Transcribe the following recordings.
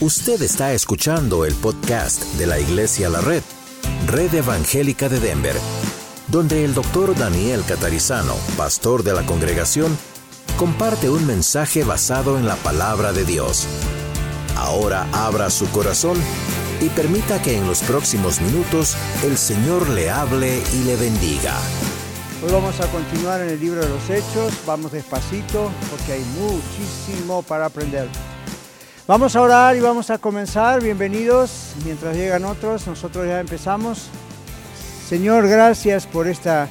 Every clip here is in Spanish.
Usted está escuchando el podcast de la Iglesia La Red, Red Evangélica de Denver, donde el doctor Daniel Catarizano, pastor de la congregación, comparte un mensaje basado en la palabra de Dios. Ahora abra su corazón y permita que en los próximos minutos el Señor le hable y le bendiga. Hoy vamos a continuar en el libro de los Hechos, vamos despacito porque hay muchísimo para aprender. Vamos a orar y vamos a comenzar. Bienvenidos. Mientras llegan otros, nosotros ya empezamos. Señor, gracias por esta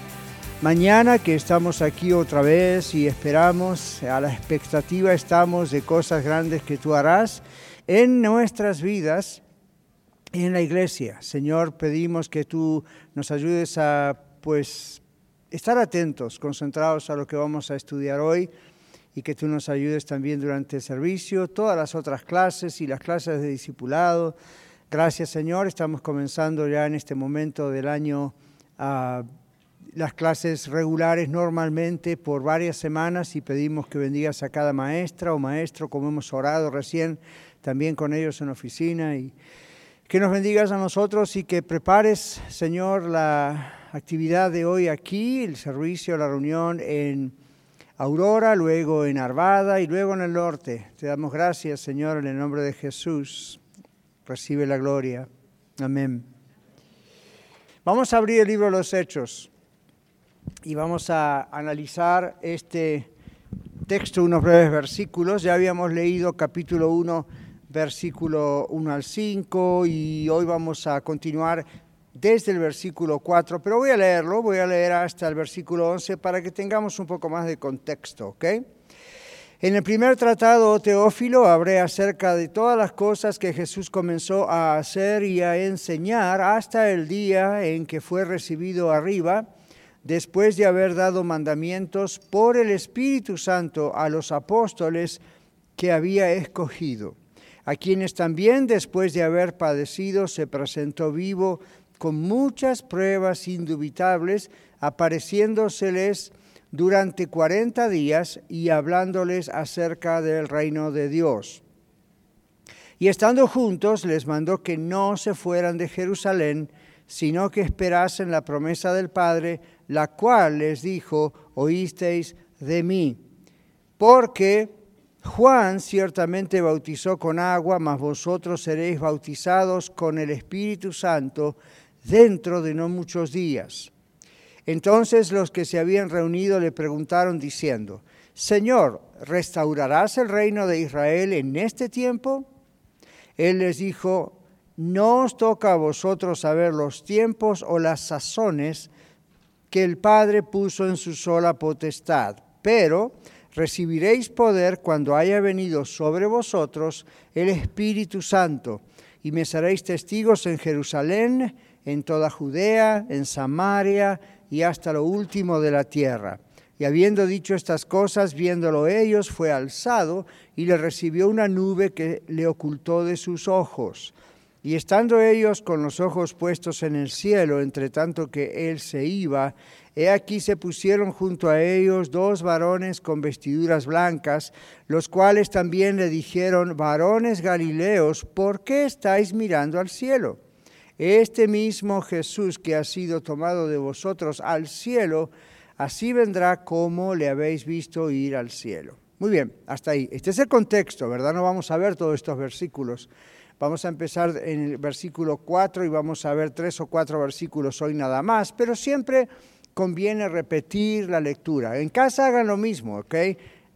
mañana que estamos aquí otra vez y esperamos, a la expectativa estamos de cosas grandes que tú harás en nuestras vidas y en la iglesia. Señor, pedimos que tú nos ayudes a pues estar atentos, concentrados a lo que vamos a estudiar hoy y que tú nos ayudes también durante el servicio, todas las otras clases y las clases de discipulado. Gracias Señor, estamos comenzando ya en este momento del año uh, las clases regulares normalmente por varias semanas y pedimos que bendigas a cada maestra o maestro, como hemos orado recién también con ellos en oficina y que nos bendigas a nosotros y que prepares, Señor, la actividad de hoy aquí, el servicio, la reunión en Aurora, luego en Arvada y luego en el norte. Te damos gracias, Señor, en el nombre de Jesús. Recibe la gloria. Amén. Vamos a abrir el libro de los Hechos y vamos a analizar este texto, unos breves versículos. Ya habíamos leído capítulo 1, versículo 1 al 5 y hoy vamos a continuar desde el versículo 4, pero voy a leerlo, voy a leer hasta el versículo 11 para que tengamos un poco más de contexto, ¿ok? En el primer tratado, Teófilo, hablé acerca de todas las cosas que Jesús comenzó a hacer y a enseñar hasta el día en que fue recibido arriba, después de haber dado mandamientos por el Espíritu Santo a los apóstoles que había escogido, a quienes también después de haber padecido se presentó vivo con muchas pruebas indubitables, apareciéndoseles durante cuarenta días y hablándoles acerca del reino de Dios. Y estando juntos, les mandó que no se fueran de Jerusalén, sino que esperasen la promesa del Padre, la cual les dijo, oísteis de mí. Porque Juan ciertamente bautizó con agua, mas vosotros seréis bautizados con el Espíritu Santo dentro de no muchos días. Entonces los que se habían reunido le preguntaron diciendo, Señor, ¿restaurarás el reino de Israel en este tiempo? Él les dijo, no os toca a vosotros saber los tiempos o las sazones que el Padre puso en su sola potestad, pero recibiréis poder cuando haya venido sobre vosotros el Espíritu Santo, y me seréis testigos en Jerusalén, en toda Judea, en Samaria y hasta lo último de la tierra. Y habiendo dicho estas cosas, viéndolo ellos, fue alzado y le recibió una nube que le ocultó de sus ojos. Y estando ellos con los ojos puestos en el cielo, entre tanto que él se iba, he aquí se pusieron junto a ellos dos varones con vestiduras blancas, los cuales también le dijeron, varones Galileos, ¿por qué estáis mirando al cielo? Este mismo Jesús que ha sido tomado de vosotros al cielo, así vendrá como le habéis visto ir al cielo. Muy bien, hasta ahí. Este es el contexto, ¿verdad? No vamos a ver todos estos versículos. Vamos a empezar en el versículo 4 y vamos a ver tres o cuatro versículos hoy nada más, pero siempre conviene repetir la lectura. En casa hagan lo mismo, ¿ok?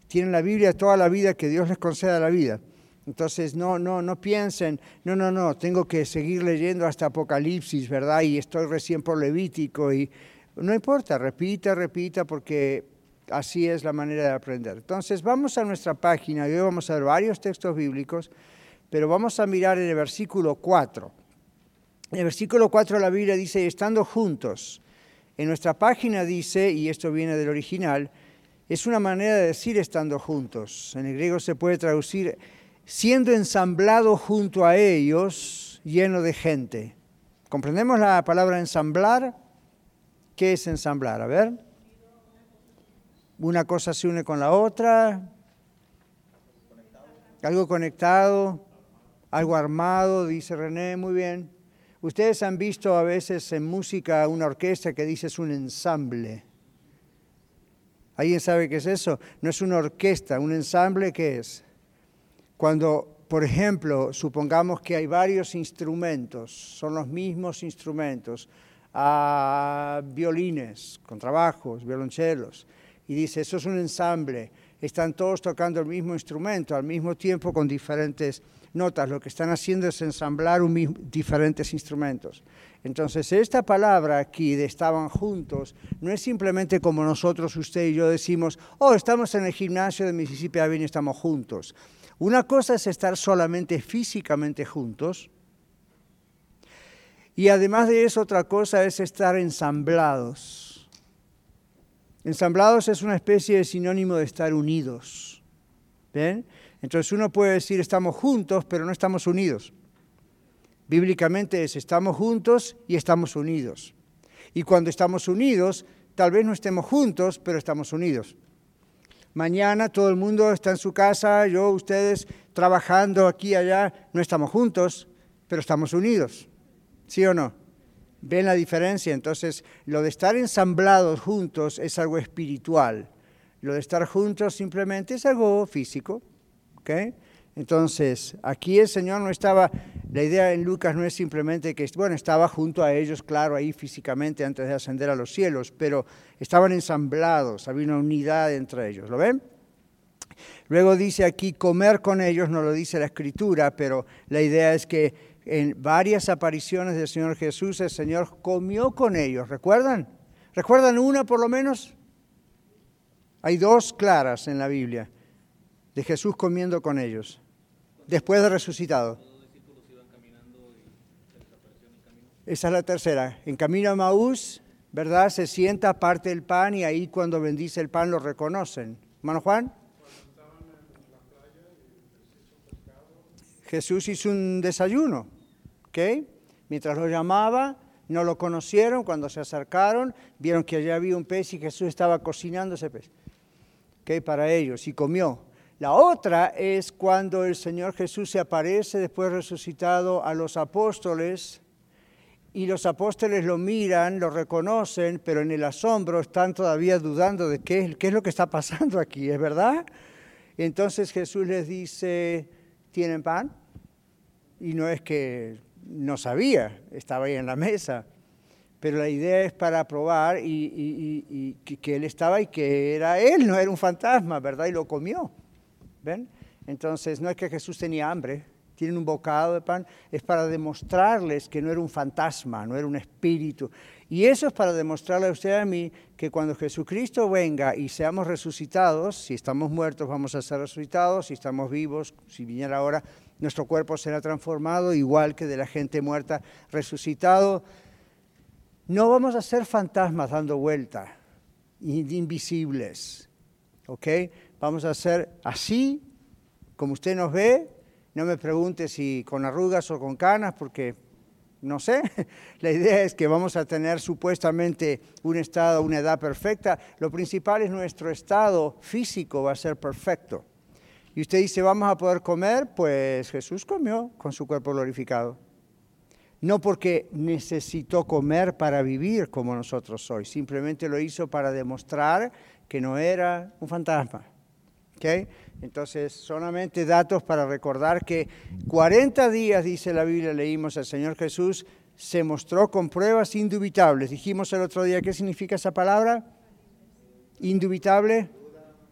Tienen la Biblia toda la vida que Dios les conceda la vida. Entonces, no, no, no piensen, no, no, no, tengo que seguir leyendo hasta Apocalipsis, ¿verdad? Y estoy recién por Levítico y no importa, repita, repita, porque así es la manera de aprender. Entonces, vamos a nuestra página y hoy vamos a ver varios textos bíblicos, pero vamos a mirar en el versículo 4. En el versículo 4 la Biblia dice, estando juntos. En nuestra página dice, y esto viene del original, es una manera de decir estando juntos. En el griego se puede traducir siendo ensamblado junto a ellos, lleno de gente. ¿Comprendemos la palabra ensamblar? ¿Qué es ensamblar? A ver. Una cosa se une con la otra. Algo conectado, algo armado, dice René, muy bien. Ustedes han visto a veces en música una orquesta que dice es un ensamble. ¿Alguien sabe qué es eso? No es una orquesta, un ensamble, ¿qué es? Cuando, por ejemplo, supongamos que hay varios instrumentos, son los mismos instrumentos, a violines, contrabajos, violonchelos, y dice, eso es un ensamble, están todos tocando el mismo instrumento al mismo tiempo con diferentes notas, lo que están haciendo es ensamblar diferentes instrumentos. Entonces, esta palabra aquí de estaban juntos no es simplemente como nosotros, usted y yo decimos, oh, estamos en el gimnasio de Mississippi Avenue, estamos juntos. Una cosa es estar solamente físicamente juntos y además de eso otra cosa es estar ensamblados. Ensamblados es una especie de sinónimo de estar unidos. ¿Ven? Entonces uno puede decir estamos juntos, pero no estamos unidos. Bíblicamente es estamos juntos y estamos unidos. Y cuando estamos unidos, tal vez no estemos juntos, pero estamos unidos. Mañana todo el mundo está en su casa, yo, ustedes, trabajando aquí allá, no estamos juntos, pero estamos unidos. ¿Sí o no? ¿Ven la diferencia? Entonces, lo de estar ensamblados juntos es algo espiritual. Lo de estar juntos simplemente es algo físico. Entonces, aquí el Señor no estaba, la idea en Lucas no es simplemente que, bueno, estaba junto a ellos, claro, ahí físicamente antes de ascender a los cielos, pero estaban ensamblados, había una unidad entre ellos, ¿lo ven? Luego dice aquí comer con ellos, no lo dice la escritura, pero la idea es que en varias apariciones del Señor Jesús el Señor comió con ellos, ¿recuerdan? ¿Recuerdan una por lo menos? Hay dos claras en la Biblia de Jesús comiendo con ellos, después de resucitado. Esa es la tercera. En camino a Maús, ¿verdad? Se sienta, parte el pan y ahí cuando bendice el pan lo reconocen. Hermano Juan. Jesús hizo un desayuno, ¿ok? Mientras lo llamaba, no lo conocieron, cuando se acercaron, vieron que allá había un pez y Jesús estaba cocinando ese pez, ¿ok? Para ellos, y comió. La otra es cuando el Señor Jesús se aparece después resucitado a los apóstoles y los apóstoles lo miran, lo reconocen, pero en el asombro están todavía dudando de qué, qué es lo que está pasando aquí, ¿es verdad? Entonces Jesús les dice, ¿tienen pan? Y no es que no sabía, estaba ahí en la mesa, pero la idea es para probar y, que él estaba y que era él, no era un fantasma, ¿verdad? Y lo comió. Entonces, no es que Jesús tenía hambre, tienen un bocado de pan, es para demostrarles que no era un fantasma, no era un espíritu. Y eso es para demostrarle a usted y a mí que cuando Jesucristo venga y seamos resucitados, si estamos muertos vamos a ser resucitados, si estamos vivos, si viniera ahora, nuestro cuerpo será transformado igual que de la gente muerta resucitado. No vamos a ser fantasmas dando vuelta, invisibles, ¿ok? Vamos a hacer así, como usted nos ve. No me pregunte si con arrugas o con canas, porque no sé. La idea es que vamos a tener supuestamente un estado, una edad perfecta. Lo principal es nuestro estado físico va a ser perfecto. Y usted dice, vamos a poder comer, pues Jesús comió con su cuerpo glorificado. No porque necesitó comer para vivir como nosotros hoy, simplemente lo hizo para demostrar que no era un fantasma, entonces, solamente datos para recordar que 40 días, dice la Biblia, leímos, el Señor Jesús se mostró con pruebas indubitables. Dijimos el otro día, ¿qué significa esa palabra? Indubitable,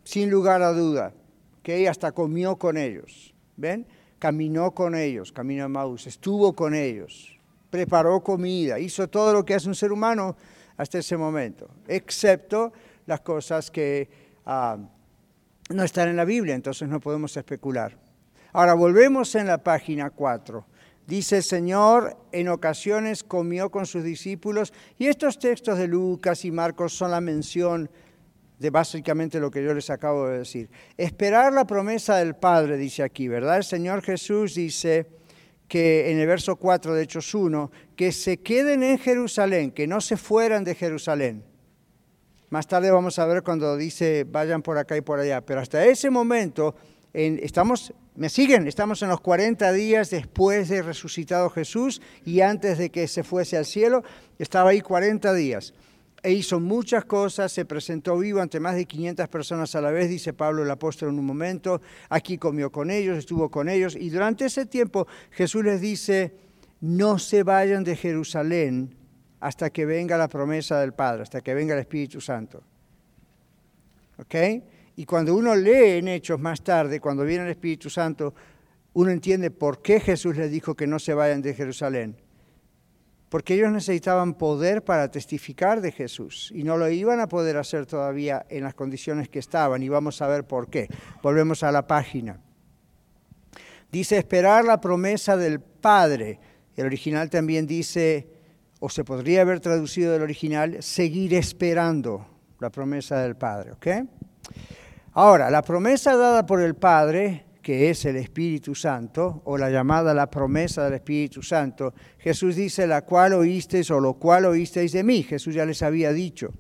sin lugar a duda. ¿okay? Hasta comió con ellos. ¿Ven? Caminó con ellos, caminó a Maús, estuvo con ellos, preparó comida, hizo todo lo que hace un ser humano hasta ese momento, excepto las cosas que... Ah, no están en la Biblia, entonces no podemos especular. Ahora volvemos en la página 4. Dice el Señor, en ocasiones comió con sus discípulos, y estos textos de Lucas y Marcos son la mención de básicamente lo que yo les acabo de decir. Esperar la promesa del Padre, dice aquí, ¿verdad? El Señor Jesús dice que en el verso 4 de Hechos 1, que se queden en Jerusalén, que no se fueran de Jerusalén. Más tarde vamos a ver cuando dice vayan por acá y por allá. Pero hasta ese momento estamos, me siguen, estamos en los 40 días después de resucitado Jesús y antes de que se fuese al cielo, estaba ahí 40 días. E hizo muchas cosas, se presentó vivo ante más de 500 personas a la vez, dice Pablo el apóstol en un momento, aquí comió con ellos, estuvo con ellos, y durante ese tiempo Jesús les dice, no se vayan de Jerusalén hasta que venga la promesa del Padre, hasta que venga el Espíritu Santo. ¿Ok? Y cuando uno lee en Hechos más tarde, cuando viene el Espíritu Santo, uno entiende por qué Jesús les dijo que no se vayan de Jerusalén. Porque ellos necesitaban poder para testificar de Jesús y no lo iban a poder hacer todavía en las condiciones que estaban y vamos a ver por qué. Volvemos a la página. Dice esperar la promesa del Padre. El original también dice, o se podría haber traducido del original, seguir esperando la promesa del Padre. ¿ok? Ahora, la promesa dada por el Padre, que es el Espíritu Santo, o la llamada la promesa del Espíritu Santo, Jesús dice, la cual oísteis o lo cual oísteis de mí. Jesús ya les había dicho.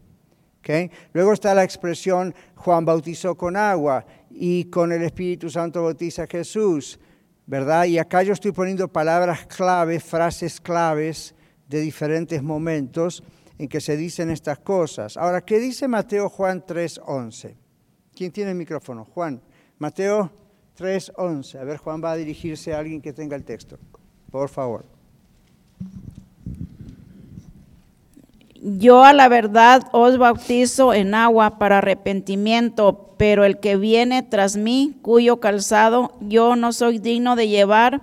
Luego está la expresión, Juan bautizó con agua y con el Espíritu Santo bautiza Jesús, ¿verdad? Y acá yo estoy poniendo palabras claves, frases claves de diferentes momentos en que se dicen estas cosas. Ahora, ¿qué dice Mateo Juan 3.11? ¿Quién tiene el micrófono? Juan. Mateo 3.11. A ver, Juan va a dirigirse a alguien que tenga el texto. Por favor. Yo a la verdad os bautizo en agua para arrepentimiento, pero el que viene tras mí, cuyo calzado yo no soy digno de llevar,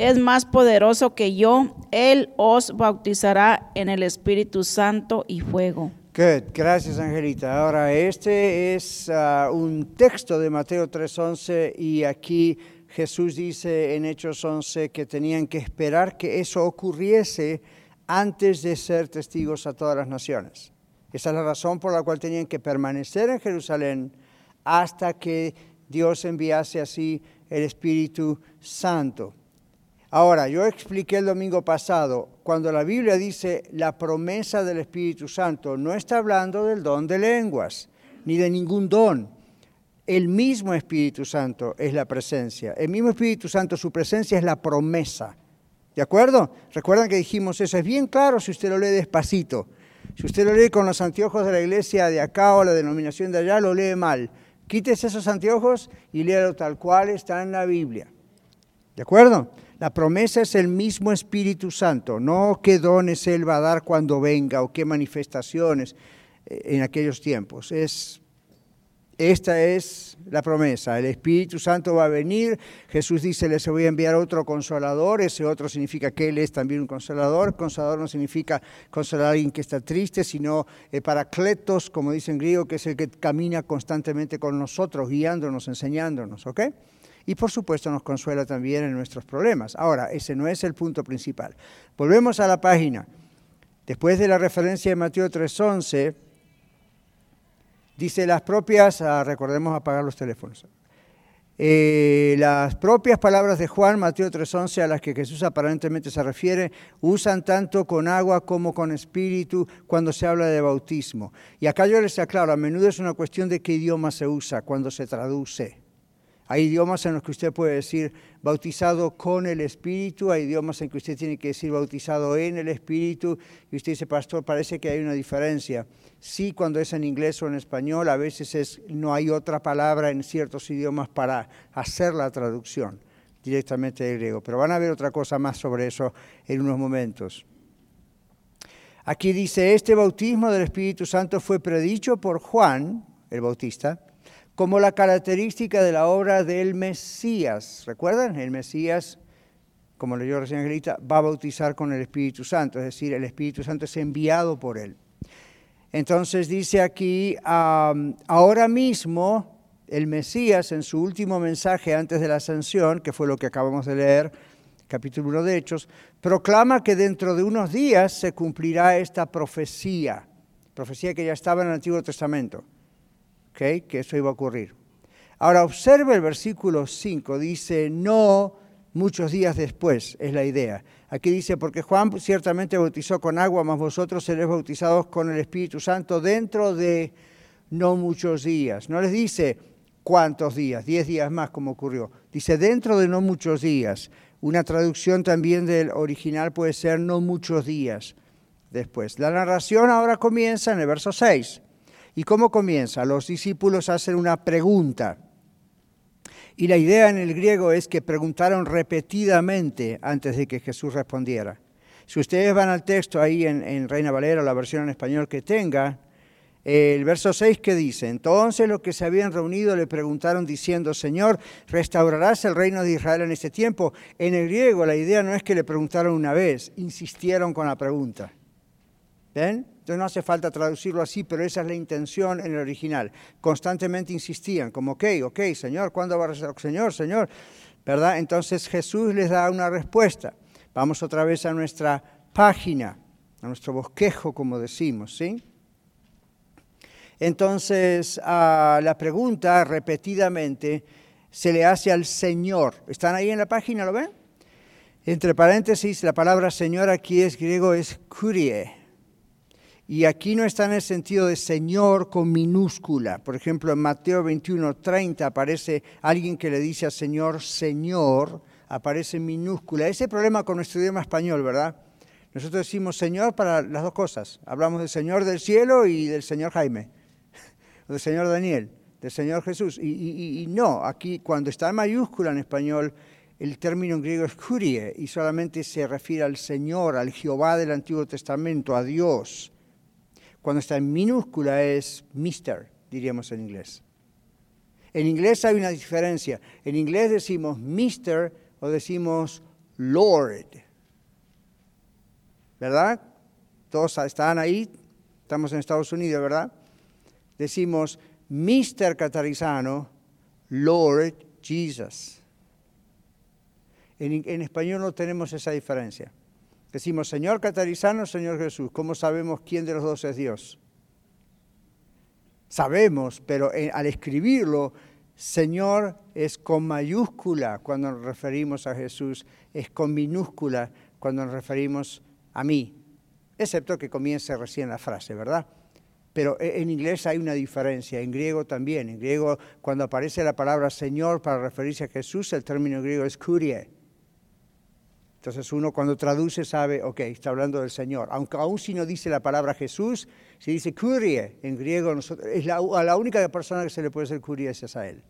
es más poderoso que yo. Él os bautizará en el Espíritu Santo y fuego. Good, gracias Angelita. Ahora, este es ah, un texto de Mateo 3.11 y aquí Jesús dice en Hechos 11 que tenían que esperar que eso ocurriese antes de ser testigos a todas las naciones. Esa es la razón por la cual tenían que permanecer en Jerusalén hasta que Dios enviase así el Espíritu Santo. Ahora, yo expliqué el domingo pasado, cuando la Biblia dice la promesa del Espíritu Santo, no está hablando del don de lenguas, ni de ningún don. El mismo Espíritu Santo es la presencia. El mismo Espíritu Santo, su presencia es la promesa. ¿De acuerdo? Recuerdan que dijimos eso. Es bien claro si usted lo lee despacito. Si usted lo lee con los anteojos de la iglesia de acá o la denominación de allá, lo lee mal. Quítese esos anteojos y léalo tal cual está en la Biblia. ¿De acuerdo? La promesa es el mismo Espíritu Santo, no qué dones Él va a dar cuando venga o qué manifestaciones eh, en aquellos tiempos. Es, esta es la promesa, el Espíritu Santo va a venir, Jesús dice, les voy a enviar otro consolador, ese otro significa que Él es también un consolador, consolador no significa consolar a alguien que está triste, sino eh, paracletos, como dice en griego, que es el que camina constantemente con nosotros, guiándonos, enseñándonos, ¿ok? Y por supuesto nos consuela también en nuestros problemas. Ahora, ese no es el punto principal. Volvemos a la página. Después de la referencia de Mateo 3.11, dice las propias, ah, recordemos apagar los teléfonos, eh, las propias palabras de Juan, Mateo 3.11, a las que Jesús aparentemente se refiere, usan tanto con agua como con espíritu cuando se habla de bautismo. Y acá yo les aclaro, a menudo es una cuestión de qué idioma se usa cuando se traduce. Hay idiomas en los que usted puede decir bautizado con el Espíritu, hay idiomas en que usted tiene que decir bautizado en el Espíritu, y usted dice, pastor, parece que hay una diferencia. Sí, cuando es en inglés o en español, a veces es, no hay otra palabra en ciertos idiomas para hacer la traducción directamente del griego, pero van a ver otra cosa más sobre eso en unos momentos. Aquí dice, este bautismo del Espíritu Santo fue predicho por Juan, el Bautista, como la característica de la obra del Mesías. ¿Recuerdan? El Mesías, como leyó recién Angelita, va a bautizar con el Espíritu Santo, es decir, el Espíritu Santo es enviado por él. Entonces dice aquí, ahora mismo el Mesías en su último mensaje antes de la ascensión, que fue lo que acabamos de leer, capítulo 1 de Hechos, proclama que dentro de unos días se cumplirá esta profecía, profecía que ya estaba en el Antiguo Testamento que eso iba a ocurrir. Ahora observe el versículo 5, dice, no muchos días después, es la idea. Aquí dice, porque Juan ciertamente bautizó con agua, mas vosotros seréis bautizados con el Espíritu Santo dentro de no muchos días. No les dice ¿Cuántos días? Diez días más, como ocurrió. Dice, dentro de no muchos días. Una traducción también del original puede ser no muchos días después. La narración ahora comienza en el verso 6. ¿Y cómo comienza? Los discípulos hacen una pregunta. Y la idea en el griego es que preguntaron repetidamente antes de que Jesús respondiera. Si ustedes van al texto ahí en, Reina Valera, la versión en español que tenga, el verso 6 que dice, entonces los que se habían reunido le preguntaron diciendo, Señor, ¿restaurarás el reino de Israel en este tiempo? En el griego la idea no es que le preguntaron una vez, insistieron con la pregunta. ¿Ven? Entonces no hace falta traducirlo así, pero esa es la intención en el original. Constantemente insistían, como, ok, ok, Señor, ¿cuándo va a restaurar? Señor, Señor, ¿verdad? Entonces Jesús les da una respuesta. Vamos otra vez a nuestra página, a nuestro bosquejo, como decimos, ¿sí? Entonces, la pregunta repetidamente se le hace al Señor. ¿Están ahí en la página? ¿Lo ven? Entre paréntesis, la palabra Señor aquí es griego, es kurie. Y aquí no está en el sentido de Señor con minúscula. Por ejemplo, en Mateo 21, 30 aparece alguien que le dice al Señor, Señor, aparece minúscula. Ese problema con nuestro idioma español, ¿verdad? Nosotros decimos Señor para las dos cosas. Hablamos del Señor del cielo y del Señor Jaime del Señor Daniel, del Señor Jesús. Y, no, aquí cuando está en mayúscula en español, el término en griego es curie y solamente se refiere al Señor, al Jehová del Antiguo Testamento, a Dios. Cuando está en minúscula es Mister, diríamos en inglés. En inglés hay una diferencia. En inglés decimos Mister o decimos Lord. ¿Verdad? Todos están ahí. Estamos en Estados Unidos, ¿verdad? decimos Mr. Catarizano, Lord Jesus. En, en, español no tenemos esa diferencia. Decimos Señor Catarizano, Señor Jesús. ¿Cómo sabemos quién de los dos es Dios? Sabemos, pero al escribirlo, Señor es con mayúscula cuando nos referimos a Jesús, es con minúscula cuando nos referimos a mí, excepto que comience recién la frase, ¿verdad? Pero e, en inglés hay una diferencia, en griego también. En griego, cuando aparece la palabra Señor para referirse a Jesús, el término griego es kurie. Entonces uno cuando traduce sabe, ok, está hablando del Señor. Aunque aún si no dice la palabra Jesús, si dice kurie en griego, es la, a la única persona que se le puede hacer kurie es a él.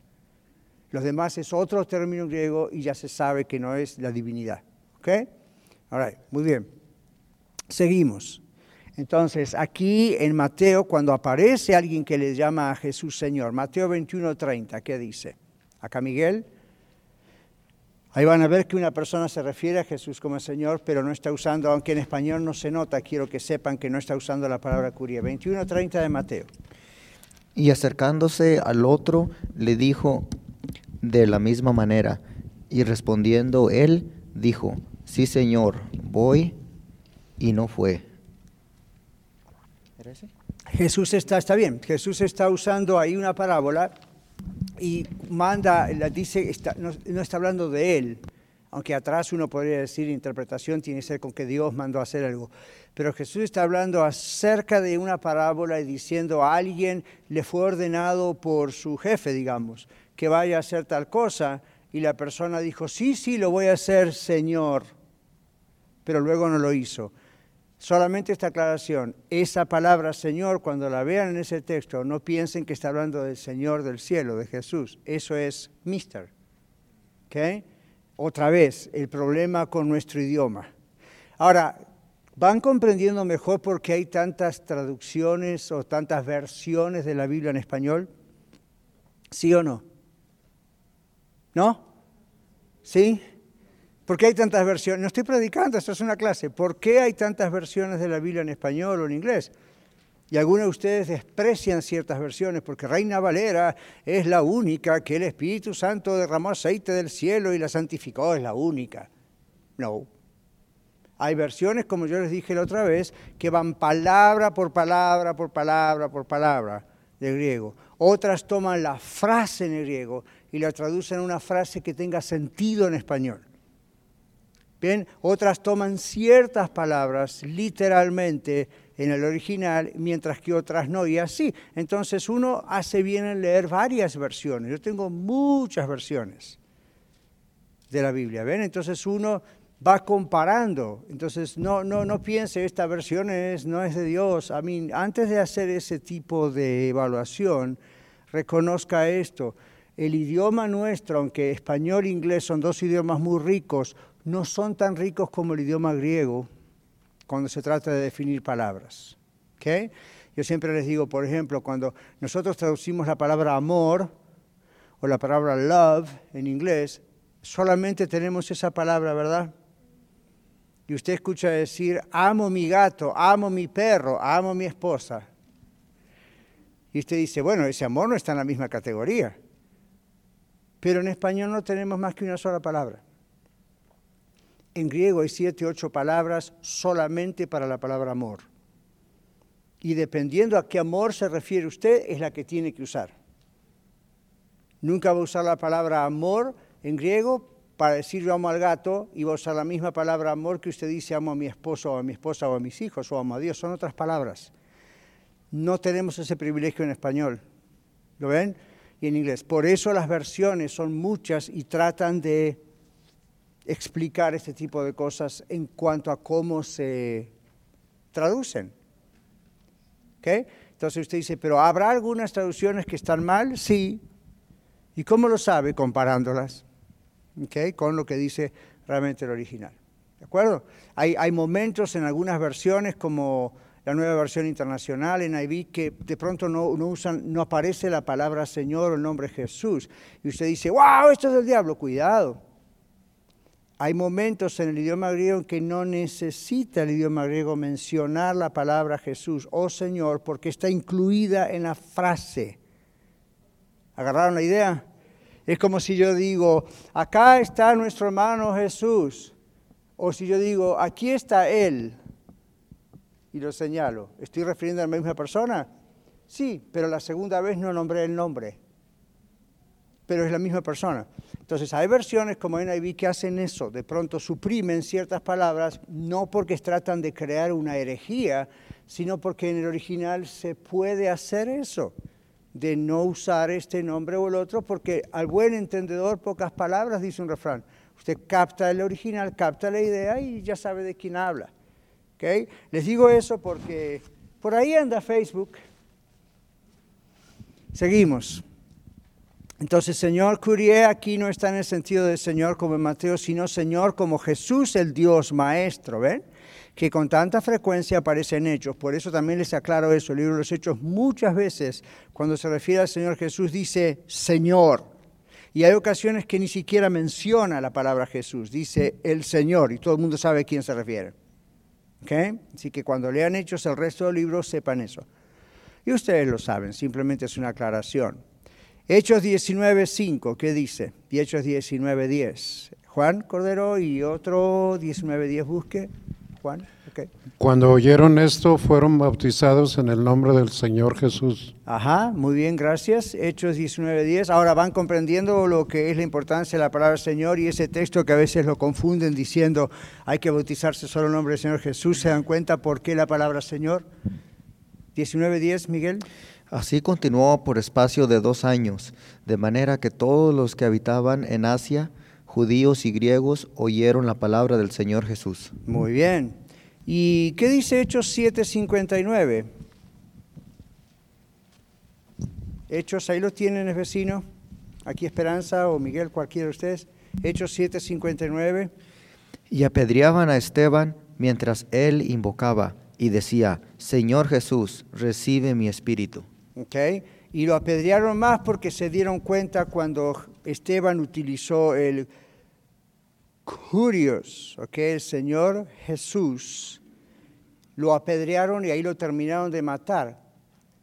Los demás es otro término griego y ya se sabe que no es la divinidad. ¿Ok? All muy bien. Seguimos. Entonces, aquí en Mateo, cuando aparece alguien que le llama a Jesús Señor, Mateo 21:30, ¿qué dice? Acá Miguel. Ahí van a ver que una persona se refiere a Jesús como Señor, pero no está usando, aunque en español no se nota, quiero que sepan que no está usando la palabra curia. 21:30 de Mateo. Y acercándose al otro, le dijo de la misma manera, y respondiendo él, dijo, sí Señor, voy, y no fue. Jesús está, está bien, Jesús está usando ahí una parábola y manda, dice, no, está hablando de él, aunque atrás uno podría decir interpretación tiene que ser con que Dios mandó a hacer algo. Pero Jesús está hablando acerca de una parábola y diciendo a alguien le fue ordenado por su jefe, digamos, que vaya a hacer tal cosa y la persona dijo, sí, sí, lo voy a hacer, Señor, pero luego no lo hizo. Solamente esta aclaración, esa palabra Señor, cuando la vean en ese texto, no piensen que está hablando del Señor del cielo, de Jesús. Eso es Mister. ¿Okay? Otra vez, el problema con nuestro idioma. Ahora, ¿van comprendiendo mejor por qué hay tantas traducciones o tantas versiones de la Biblia en español? ¿Sí o no? ¿No? ¿Sí? ¿Por qué hay tantas versiones? No estoy predicando, esto es una clase. ¿Por qué hay tantas versiones de la Biblia en español o en inglés? Y algunos de ustedes desprecian ciertas versiones porque Reina Valera es la única que el Espíritu Santo derramó aceite del cielo y la santificó, es la única. No. Hay versiones, como yo les dije la otra vez, que van palabra por palabra, por palabra, por palabra del griego. Otras toman la frase en el griego y la traducen en una frase que tenga sentido en español. Bien, otras toman ciertas palabras literalmente en el original, mientras que otras no, y así. Entonces uno hace bien en leer varias versiones. Yo tengo muchas versiones de la Biblia, ¿ven? Entonces uno va comparando. Entonces no, no, no piense, esta versión es, no es de Dios. A mí, antes de hacer ese tipo de evaluación, reconozca esto. El idioma nuestro, aunque español e inglés son dos idiomas muy ricos, no son tan ricos como el idioma griego cuando se trata de definir palabras. ¿Okay? Yo siempre les digo, por ejemplo, cuando nosotros traducimos la palabra amor o la palabra love en inglés, solamente tenemos esa palabra, ¿verdad? Y usted escucha decir, amo mi gato, amo mi perro, amo mi esposa. Y usted dice, bueno, ese amor no está en la misma categoría. Pero en español no tenemos más que una sola palabra. En griego hay siete, ocho palabras solamente para la palabra amor. Y dependiendo a qué amor se refiere usted, es la que tiene que usar. Nunca va a usar la palabra amor en griego para decir yo amo al gato y va a usar la misma palabra amor que usted dice amo a mi esposo o a mi esposa o a mis hijos o amo a Dios. Son otras palabras. No tenemos ese privilegio en español. ¿Lo ven? Y en inglés. Por eso las versiones son muchas y tratan de explicar este tipo de cosas en cuanto a cómo se traducen. ¿Okay? Entonces usted dice, pero ¿habrá algunas traducciones que están mal? Sí. ¿Y cómo lo sabe? Comparándolas ¿okay? con lo que dice realmente el original. ¿De acuerdo? Hay, momentos en algunas versiones como la nueva versión internacional en NIV que de pronto no, no, usan, no aparece la palabra Señor o el nombre Jesús. Y usted dice, wow, esto es del diablo. Cuidado, hay momentos en el idioma griego que no necesita el idioma griego mencionar la palabra Jesús oh Señor porque está incluida en la frase. ¿Agarraron la idea? Es como si yo digo, acá está nuestro hermano Jesús. O si yo digo, aquí está Él. Y lo señalo. ¿Estoy refiriendo a la misma persona? Sí, pero la segunda vez no nombré el nombre. Pero es la misma persona. Entonces hay versiones como NIV que hacen eso, de pronto suprimen ciertas palabras, no porque tratan de crear una herejía, sino porque en el original se puede hacer eso, de no usar este nombre o el otro, porque al buen entendedor pocas palabras, dice un refrán. Usted capta el original, capta la idea y ya sabe de quién habla. ¿Okay? Les digo eso porque por ahí anda Facebook. Seguimos. Entonces, Señor Curie aquí no está en el sentido de Señor como en Mateo, sino Señor como Jesús el Dios Maestro, ¿ven? Que con tanta frecuencia aparece en Hechos. Por eso también les aclaro eso. El libro de los Hechos muchas veces, cuando se refiere al Señor Jesús, dice Señor. Y hay ocasiones que ni siquiera menciona la palabra Jesús, dice el Señor, y todo el mundo sabe a quién se refiere. ¿Okay? Así que cuando lean Hechos el resto del libro, sepan eso. Y ustedes lo saben, simplemente es una aclaración. Hechos 19.5, ¿qué dice? Y Hechos 19.10. Juan Cordero y otro 19.10 busque. Juan, ok. Cuando oyeron esto, fueron bautizados en el nombre del Señor Jesús. Ajá, muy bien, gracias. Hechos 19.10. Ahora van comprendiendo lo que es la importancia de la palabra Señor y ese texto que a veces lo confunden diciendo hay que bautizarse solo en el nombre del Señor Jesús. ¿Se dan cuenta por qué la palabra Señor? 19.10, Miguel. Así continuó por espacio de dos años, de manera que todos los que habitaban en Asia, judíos y griegos, oyeron la palabra del Señor Jesús. Muy bien. ¿Y qué dice Hechos 7:59? Hechos, ahí lo tienen, vecino. Aquí Esperanza o Miguel, cualquiera de ustedes. Hechos 7:59. Y apedreaban a Esteban mientras él invocaba y decía, Señor Jesús, recibe mi espíritu. Okay. Y lo apedrearon más porque se dieron cuenta cuando Esteban utilizó el curios, okay, el Señor Jesús. Lo apedrearon y ahí lo terminaron de matar.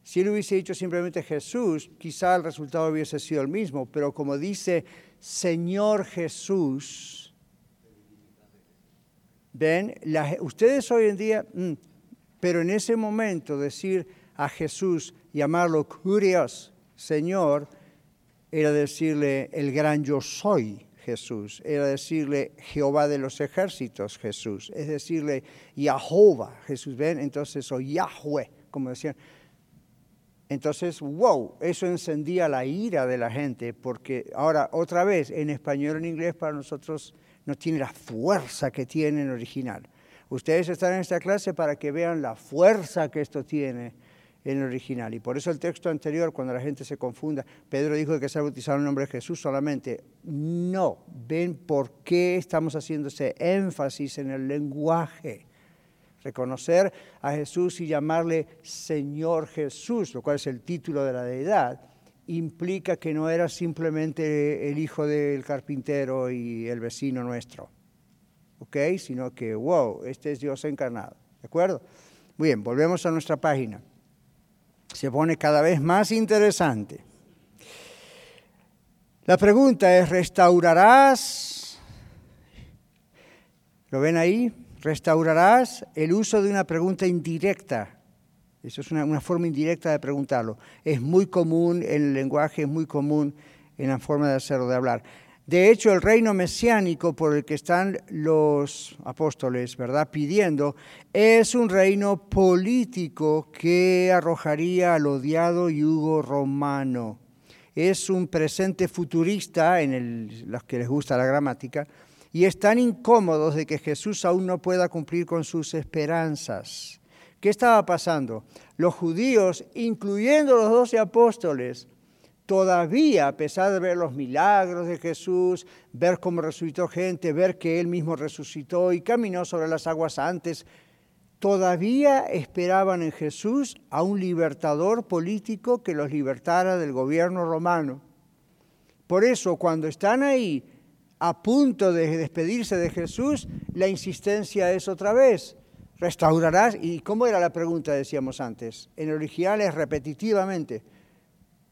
Si él hubiese dicho simplemente Jesús, quizá el resultado hubiese sido el mismo, pero como dice Señor Jesús, ven, ustedes hoy en día, mm, pero en ese momento decir a Jesús, llamarlo curios, Señor, era decirle el gran yo soy, Jesús, era decirle Jehová de los ejércitos Jesús, es decirle Jehová Jesús, ¿ven? Entonces, o Yahweh, como decían. Entonces, wow, eso encendía la ira de la gente, porque ahora, otra vez, en español en inglés para nosotros no tiene la fuerza que tiene en original. Ustedes están en esta clase para que vean la fuerza que esto tiene en el original. Y por eso el texto anterior, cuando la gente se confunda, Pedro dijo que se ha bautizado en el nombre de Jesús solamente. No, ven por qué estamos haciendo ese énfasis en el lenguaje. Reconocer a Jesús y llamarle Señor Jesús, lo cual es el título de la deidad, implica que no era simplemente el hijo del carpintero y el vecino nuestro, ¿ok? Sino que, wow, este es Dios encarnado, ¿de acuerdo? Muy bien, volvemos a nuestra página se pone cada vez más interesante. La pregunta es, ¿restaurarás? ¿Lo ven ahí? ¿Restaurarás el uso de una pregunta indirecta? Eso es una, forma indirecta de preguntarlo. Es muy común en el lenguaje, es muy común en la forma de hacerlo, de hablar. De hecho, el reino mesiánico por el que están los apóstoles, ¿verdad?, pidiendo, es un reino político que arrojaría al odiado yugo romano. Es un presente futurista, en los que les gusta la gramática, y están incómodos de que Jesús aún no pueda cumplir con sus esperanzas. ¿Qué estaba pasando? Los judíos, incluyendo los doce apóstoles, todavía, a pesar de ver los milagros de Jesús, ver cómo resucitó gente, ver que Él mismo resucitó y caminó sobre las aguas antes, todavía esperaban en Jesús a un libertador político que los libertara del gobierno romano. Por eso, cuando están ahí a punto de despedirse de Jesús, la insistencia es otra vez, restaurarás. ¿Y cómo era la pregunta, decíamos antes? En original es repetitivamente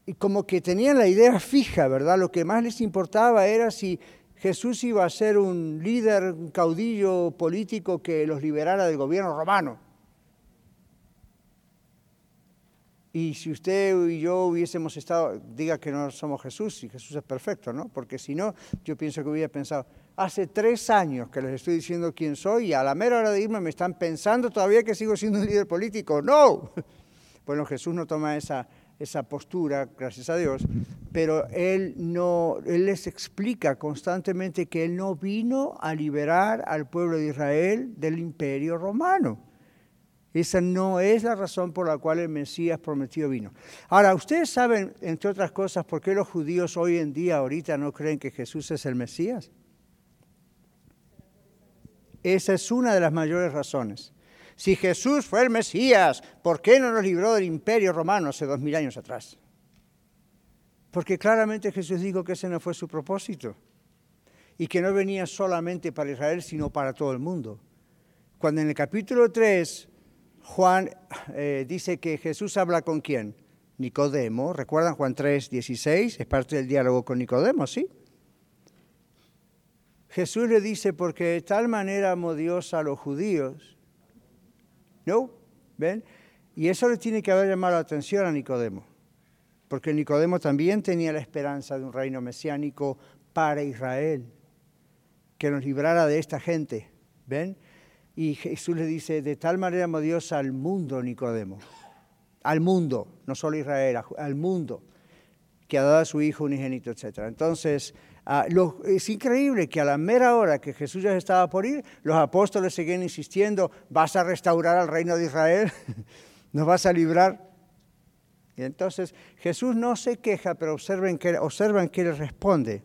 y como que tenían la idea fija, ¿verdad? Lo que más les importaba era si Jesús iba a ser un líder, un caudillo político que los liberara del gobierno romano. Y si usted y yo hubiésemos estado, diga que no somos Jesús, y Jesús es perfecto, ¿no? Porque si no, yo pienso que hubiera pensado, hace tres años que les estoy diciendo quién soy y a la mera hora de irme me están pensando todavía que sigo siendo un líder político. No. Bueno, Jesús no toma esa, esa postura, gracias a Dios, pero él no, él les explica constantemente que él no vino a liberar al pueblo de Israel del imperio romano. Esa no es la razón por la cual el Mesías prometido vino. Ahora, ustedes saben, entre otras cosas, por qué los judíos hoy en día, ahorita, no creen que Jesús es el Mesías. Esa es una de las mayores razones. Si Jesús fue el Mesías, ¿por qué no nos libró del imperio romano hace dos mil años atrás? Porque claramente Jesús dijo que ese no fue su propósito y que no venía solamente para Israel, sino para todo el mundo. Cuando en el capítulo 3 Juan eh, dice que Jesús habla con quién? Nicodemo. ¿Recuerdan Juan 3, 16? Es parte del diálogo con Nicodemo, ¿sí? Jesús le dice, porque de tal manera amó Dios a los judíos no, ¿ven? Y eso le tiene que haber llamado la atención a Nicodemo, porque Nicodemo también tenía la esperanza de un reino mesiánico para Israel, que nos librara de esta gente, ¿ven? Y Jesús le dice, de tal manera amó Dios al mundo, Nicodemo, al mundo, no solo Israel, al mundo, que ha dado a su Hijo unigénito, etc. Entonces, Ah, es increíble que a la mera hora que Jesús ya estaba por ir, los apóstoles siguen insistiendo, vas a restaurar al reino de Israel, nos vas a librar. Y entonces Jesús no se queja, pero observen que, observen que él responde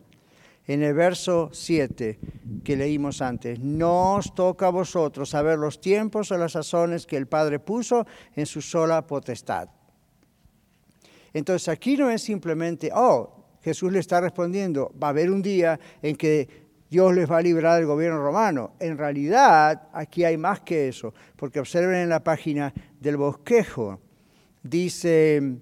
en el verso 7 que leímos antes. No os toca a vosotros saber los tiempos o las sazones que el Padre puso en su sola potestad. Entonces aquí no es simplemente, oh, Jesús le está respondiendo, va a haber un día en que Dios les va a librar del gobierno romano. En realidad, aquí hay más que eso, porque observen en la página del bosquejo, dice,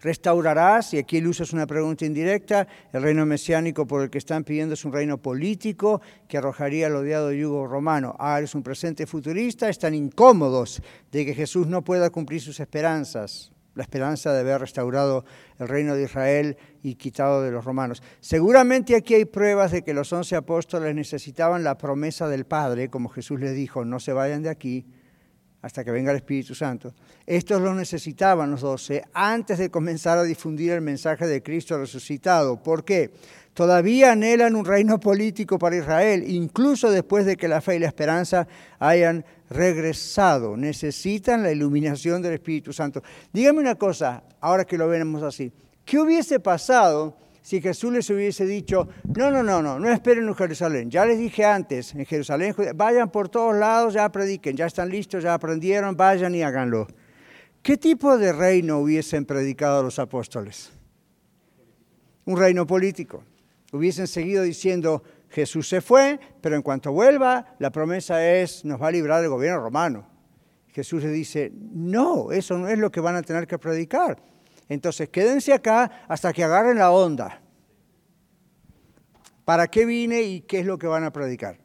restaurarás, y aquí uso es una pregunta indirecta, el reino mesiánico por el que están pidiendo es un reino político que arrojaría el odiado yugo romano. Ah, es un presente futurista, están incómodos de que Jesús no pueda cumplir sus esperanzas. La esperanza de haber restaurado el reino de Israel y quitado de los romanos. Seguramente aquí hay pruebas de que los once apóstoles necesitaban la promesa del Padre, como Jesús les dijo, no se vayan de aquí hasta que venga el Espíritu Santo. Estos lo necesitaban los doce antes de comenzar a difundir el mensaje de Cristo resucitado. ¿Por qué? Todavía anhelan un reino político para Israel, incluso después de que la fe y la esperanza hayan regresado. Necesitan la iluminación del Espíritu Santo. Dígame una cosa, ahora que lo vemos así. ¿Qué hubiese pasado si Jesús les hubiese dicho, no, no, no, no, no esperen en Jerusalén. Ya les dije antes, en Jerusalén, vayan por todos lados, ya prediquen, ya están listos, ya aprendieron, vayan y háganlo. ¿Qué tipo de reino hubiesen predicado los apóstoles? Un reino político. Hubiesen seguido diciendo, Jesús se fue, pero en cuanto vuelva, la promesa es, nos va a librar del gobierno romano. Jesús le dice, no, eso no es lo que van a tener que predicar. Entonces, quédense acá hasta que agarren la onda. ¿Para qué vine y qué es lo que van a predicar?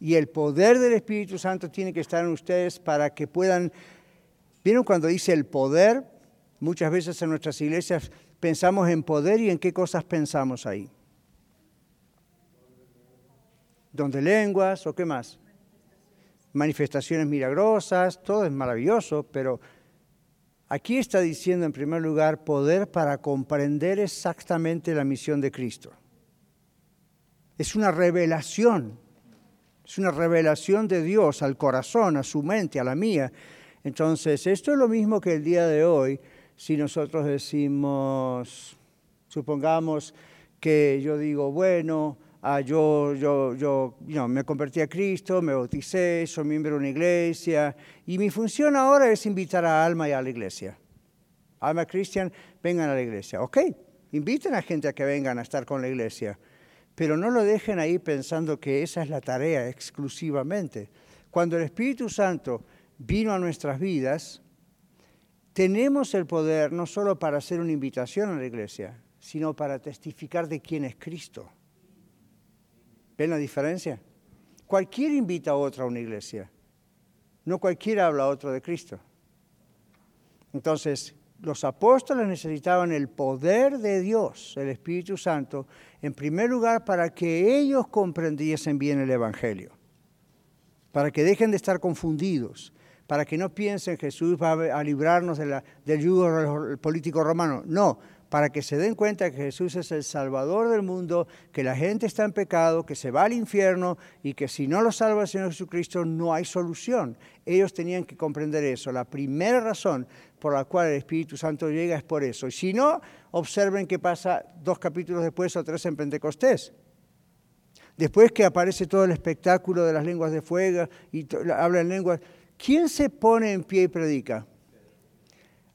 Y el poder del Espíritu Santo tiene que estar en ustedes para que puedan... ¿Vieron cuando dice el poder? Muchas veces en nuestras iglesias pensamos en poder y en qué cosas pensamos ahí. Don de lenguas o qué más. Manifestaciones milagrosas, todo es maravilloso, pero Aquí está diciendo en primer lugar poder para comprender exactamente la misión de Cristo. Es una revelación, es una revelación de Dios al corazón, a su mente, a la mía. Entonces, esto es lo mismo que el día de hoy, si nosotros decimos, supongamos que yo digo, bueno, Ah, yo, yo, yo me convertí a Cristo, me bauticé, soy miembro de una iglesia y mi función ahora es invitar a Alma y a la iglesia. Alma Cristian, vengan a la iglesia. Ok, inviten a gente a que vengan a estar con la iglesia, pero no lo dejen ahí pensando que esa es la tarea exclusivamente. Cuando el Espíritu Santo vino a nuestras vidas, tenemos el poder no solo para hacer una invitación a la iglesia, sino para testificar de quién es Cristo. ¿Ven la diferencia? Cualquiera invita a otro a una iglesia. No cualquiera habla a otro de Cristo. Entonces, los apóstoles necesitaban el poder de Dios, el Espíritu Santo, en primer lugar para que ellos comprendiesen bien el Evangelio, para que dejen de estar confundidos, para que no piensen Jesús va a librarnos del yugo político romano. No, para que se den cuenta que Jesús es el Salvador del mundo, que la gente está en pecado, que se va al infierno y que si no lo salva el Señor Jesucristo no hay solución. Ellos tenían que comprender eso. La primera razón por la cual el Espíritu Santo llega es por eso. Y si no, observen qué pasa dos capítulos después o tres en Pentecostés. Después que aparece todo el espectáculo de las lenguas de fuego y habla en lenguas, ¿quién se pone en pie y predica?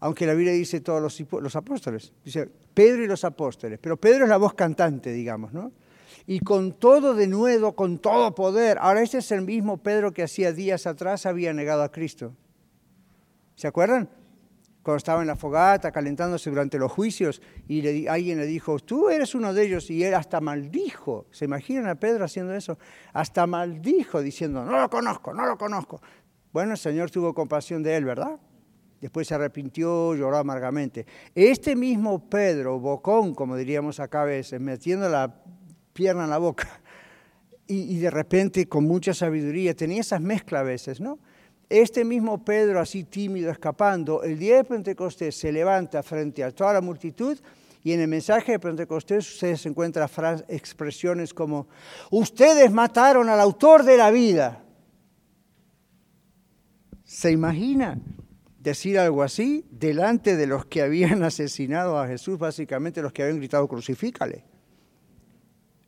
Aunque la Biblia dice todos los, apóstoles, dice Pedro y los apóstoles, pero Pedro es la voz cantante, digamos, ¿no? Y con todo de nuevo, con todo poder. Ahora, este es el mismo Pedro que hacía días atrás había negado a Cristo. ¿Se acuerdan? Cuando estaba en la fogata, calentándose durante los juicios, y alguien le dijo, tú eres uno de ellos, y él hasta maldijo. ¿Se imaginan a Pedro haciendo eso? Hasta maldijo, diciendo, no lo conozco, no lo conozco. Bueno, el Señor tuvo compasión de él, ¿verdad? Después se arrepintió, lloró amargamente. Este mismo Pedro, bocón, como diríamos acá a veces, metiendo la pierna en la boca, y, de repente con mucha sabiduría, tenía esas mezclas a veces, ¿no? Este mismo Pedro, así tímido, escapando, el día de Pentecostés se levanta frente a toda la multitud y en el mensaje de Pentecostés ustedes encuentran expresiones como, ustedes mataron al autor de la vida. ¿Se imagina? Decir algo así delante de los que habían asesinado a Jesús, básicamente los que habían gritado crucifícale.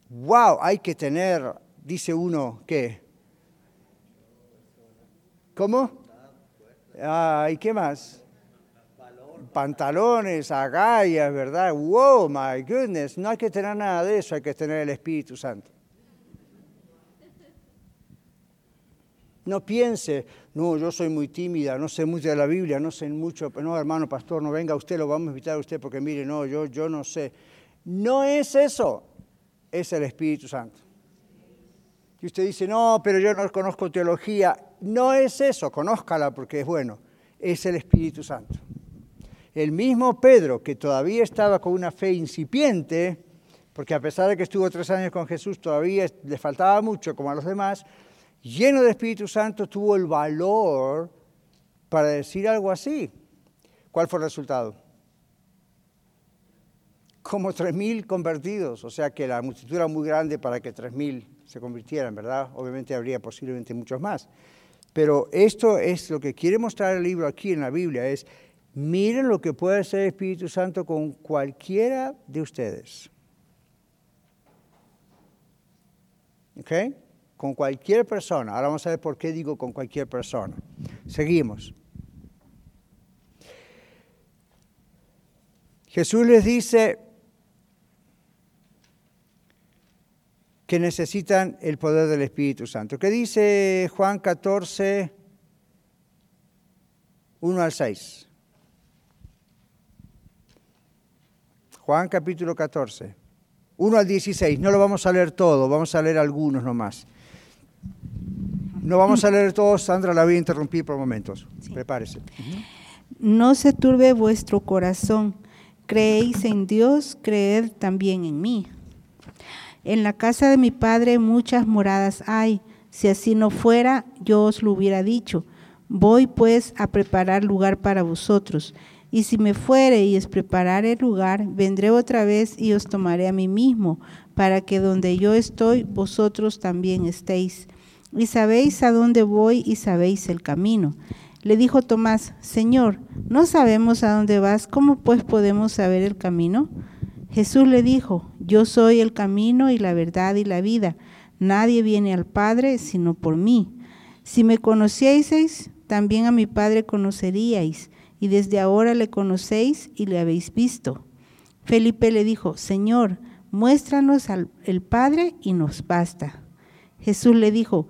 ¡Wow! Hay que tener, dice uno, ¿qué? ¿Cómo? Ah, ¿Y qué más? Pantalones, agallas, ¿verdad? ¡Wow! My goodness. No hay que tener nada de eso, hay que tener el Espíritu Santo. No piense, no, yo soy muy tímida, no sé mucho de la Biblia, no sé mucho, no, hermano pastor, no venga usted, lo vamos a invitar a usted porque mire, no, yo, yo no sé. No es eso, es el Espíritu Santo. Y usted dice, no, pero yo no conozco teología. No es eso, conózcala porque es bueno. Es el Espíritu Santo. el mismo Pedro, que todavía estaba con una fe incipiente, porque a pesar de que estuvo tres años con Jesús, todavía le faltaba mucho como a los demás, lleno de Espíritu Santo, tuvo el valor para decir algo así. ¿Cuál fue el resultado? Como tres mil convertidos, o sea que la multitud era muy grande para que tres mil se convirtieran, ¿verdad? Obviamente habría posiblemente muchos más. Pero esto es lo que quiere mostrar el libro aquí en la Biblia, es miren lo que puede hacer el Espíritu Santo con cualquiera de ustedes. ¿Ok? Con cualquier persona. Ahora vamos a ver por qué digo con cualquier persona. Seguimos. Jesús les dice que necesitan el poder del Espíritu Santo. ¿Qué dice Juan 14, 1 al 6? Juan capítulo 14, 1 al 16. No lo vamos a leer todo, vamos a leer algunos nomás. No vamos a leer todos, Sandra la voy a interrumpir por momentos. Prepárese. No se turbe vuestro corazón. Creéis en Dios, creed también en mí. En la casa de mi padre muchas moradas hay. Si así no fuera, yo os lo hubiera dicho. Voy pues a preparar lugar para vosotros. Y si me fuere y os preparare el lugar, vendré otra vez y os tomaré a mí mismo, para que donde yo estoy, vosotros también estéis. Y sabéis a dónde voy y sabéis el camino. Le dijo Tomás, Señor, no sabemos a dónde vas, ¿cómo pues podemos saber el camino? Jesús le dijo, yo soy el camino y la verdad y la vida. Nadie viene al Padre sino por mí. Si me conocieseis, también a mi Padre conoceríais y desde ahora le conocéis y le habéis visto. Felipe le dijo, Señor, muéstranos al el Padre y nos basta. Jesús le dijo,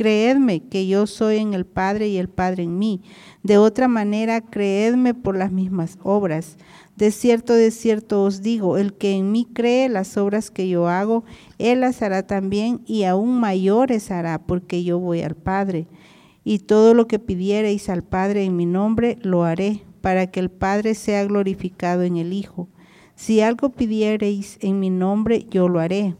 Creedme que yo soy en el Padre y el Padre en mí. De otra manera, creedme por las mismas obras. De cierto, de cierto os digo, el que en mí cree las obras que yo hago, Él las hará también y aún mayores hará, porque yo voy al Padre. Y todo lo que pidiereis al Padre en mi nombre, lo haré, para que el Padre sea glorificado en el Hijo. Si algo pidiereis en mi nombre, yo lo haré.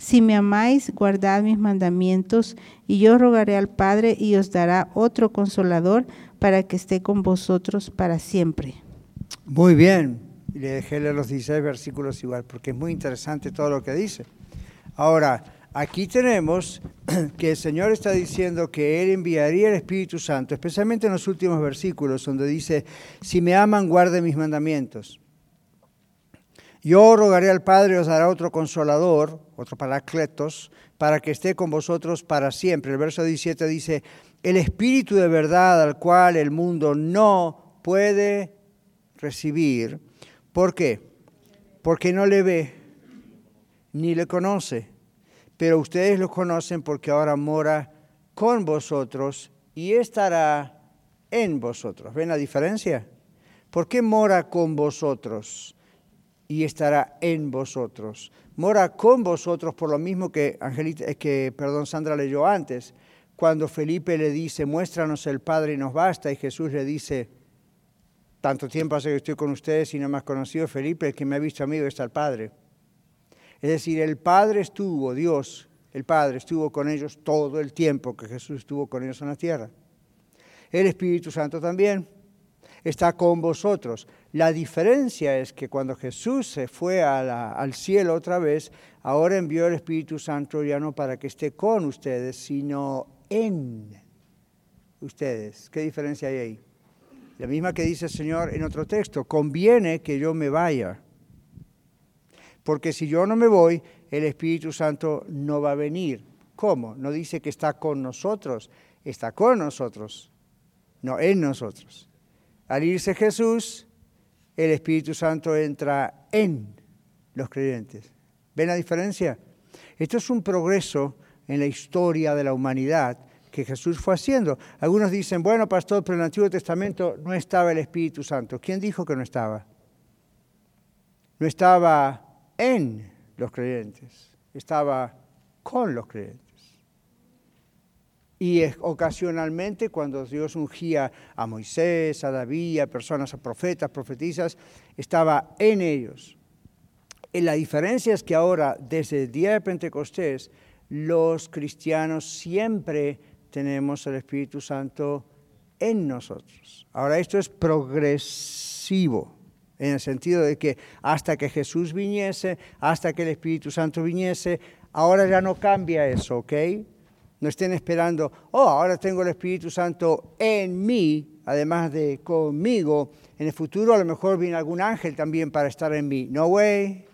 Si me amáis, guardad mis mandamientos, y yo rogaré al Padre y os dará otro consolador para que esté con vosotros para siempre. Muy bien. Le dejé los 16 versículos igual, porque es muy interesante todo lo que dice. Ahora, aquí tenemos que el Señor está diciendo que Él enviaría el Espíritu Santo, especialmente en los últimos versículos, donde dice, si me aman, guarden mis mandamientos. Yo rogaré al Padre y os dará otro consolador, otro paracletos, para que esté con vosotros para siempre. El verso 17 dice, el Espíritu de verdad al cual el mundo no puede recibir. ¿Por qué? Porque no le ve ni le conoce. Pero ustedes lo conocen porque ahora mora con vosotros y estará en vosotros. ¿Ven la diferencia? ¿Por qué mora con vosotros? Y estará en vosotros. Mora con vosotros por lo mismo que, Angelita, eh, que perdón, Sandra leyó antes, cuando Felipe le dice, muéstranos el Padre y nos basta, y Jesús le dice, tanto tiempo hace que estoy con ustedes y no me has conocido, Felipe, el que me ha visto a mí está el Padre. Es decir, el Padre estuvo, Dios, el Padre estuvo con ellos todo el tiempo que Jesús estuvo con ellos en la tierra. El Espíritu Santo también está con vosotros. La diferencia es que cuando Jesús se fue al cielo otra vez, ahora envió el Espíritu Santo ya no para que esté con ustedes, sino en ustedes. ¿Qué diferencia hay ahí? La misma que dice el Señor en otro texto, conviene que yo me vaya. Porque si yo no me voy, el Espíritu Santo no va a venir. ¿Cómo? No dice que está con nosotros, está con nosotros, no en nosotros. Al irse Jesús, el Espíritu Santo entra en los creyentes. ¿Ven la diferencia? Esto es un progreso en la historia de la humanidad que Jesús fue haciendo. Algunos dicen, bueno, pastor, pero en el Antiguo Testamento no estaba el Espíritu Santo. ¿Quién dijo que no estaba? No estaba en los creyentes, estaba con los creyentes. Y ocasionalmente cuando Dios ungía a Moisés, a David, a personas, a profetas, profetizas, estaba en ellos. Y la diferencia es que ahora, desde el día de Pentecostés, los cristianos siempre tenemos el Espíritu Santo en nosotros. Ahora esto es progresivo, en el sentido de que hasta que Jesús viniese, hasta que el Espíritu Santo viniese, ahora ya no cambia eso, ¿ok? No estén esperando, oh, ahora tengo el Espíritu Santo en mí, además de conmigo. En el futuro a lo mejor viene algún ángel también para estar en mí. No way.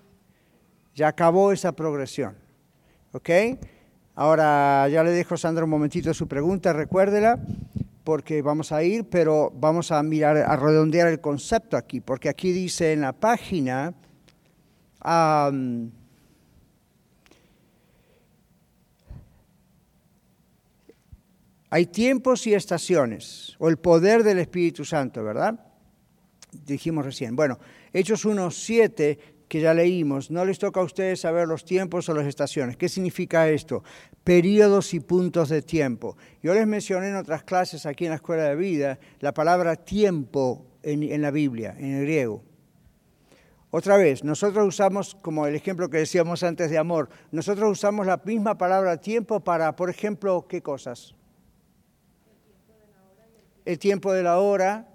Ya acabó esa progresión. ¿Ok? Ahora ya le dejo a Sandra un momentito su pregunta, recuérdela, porque vamos a ir, pero vamos a mirar, a redondear el concepto aquí, porque aquí dice en la página, Hay tiempos y estaciones, o el poder del Espíritu Santo, ¿verdad? Dijimos recién. Bueno, Hechos 1.7, que ya leímos, no les toca a ustedes saber los tiempos o las estaciones. ¿Qué significa esto? Períodos y puntos de tiempo. Yo les mencioné en otras clases aquí en la Escuela de Vida la palabra tiempo en, en la Biblia, en el griego. Otra vez, nosotros usamos, como el ejemplo que decíamos antes de amor, nosotros usamos la misma palabra tiempo para, por ejemplo, ¿qué cosas? El tiempo de la hora.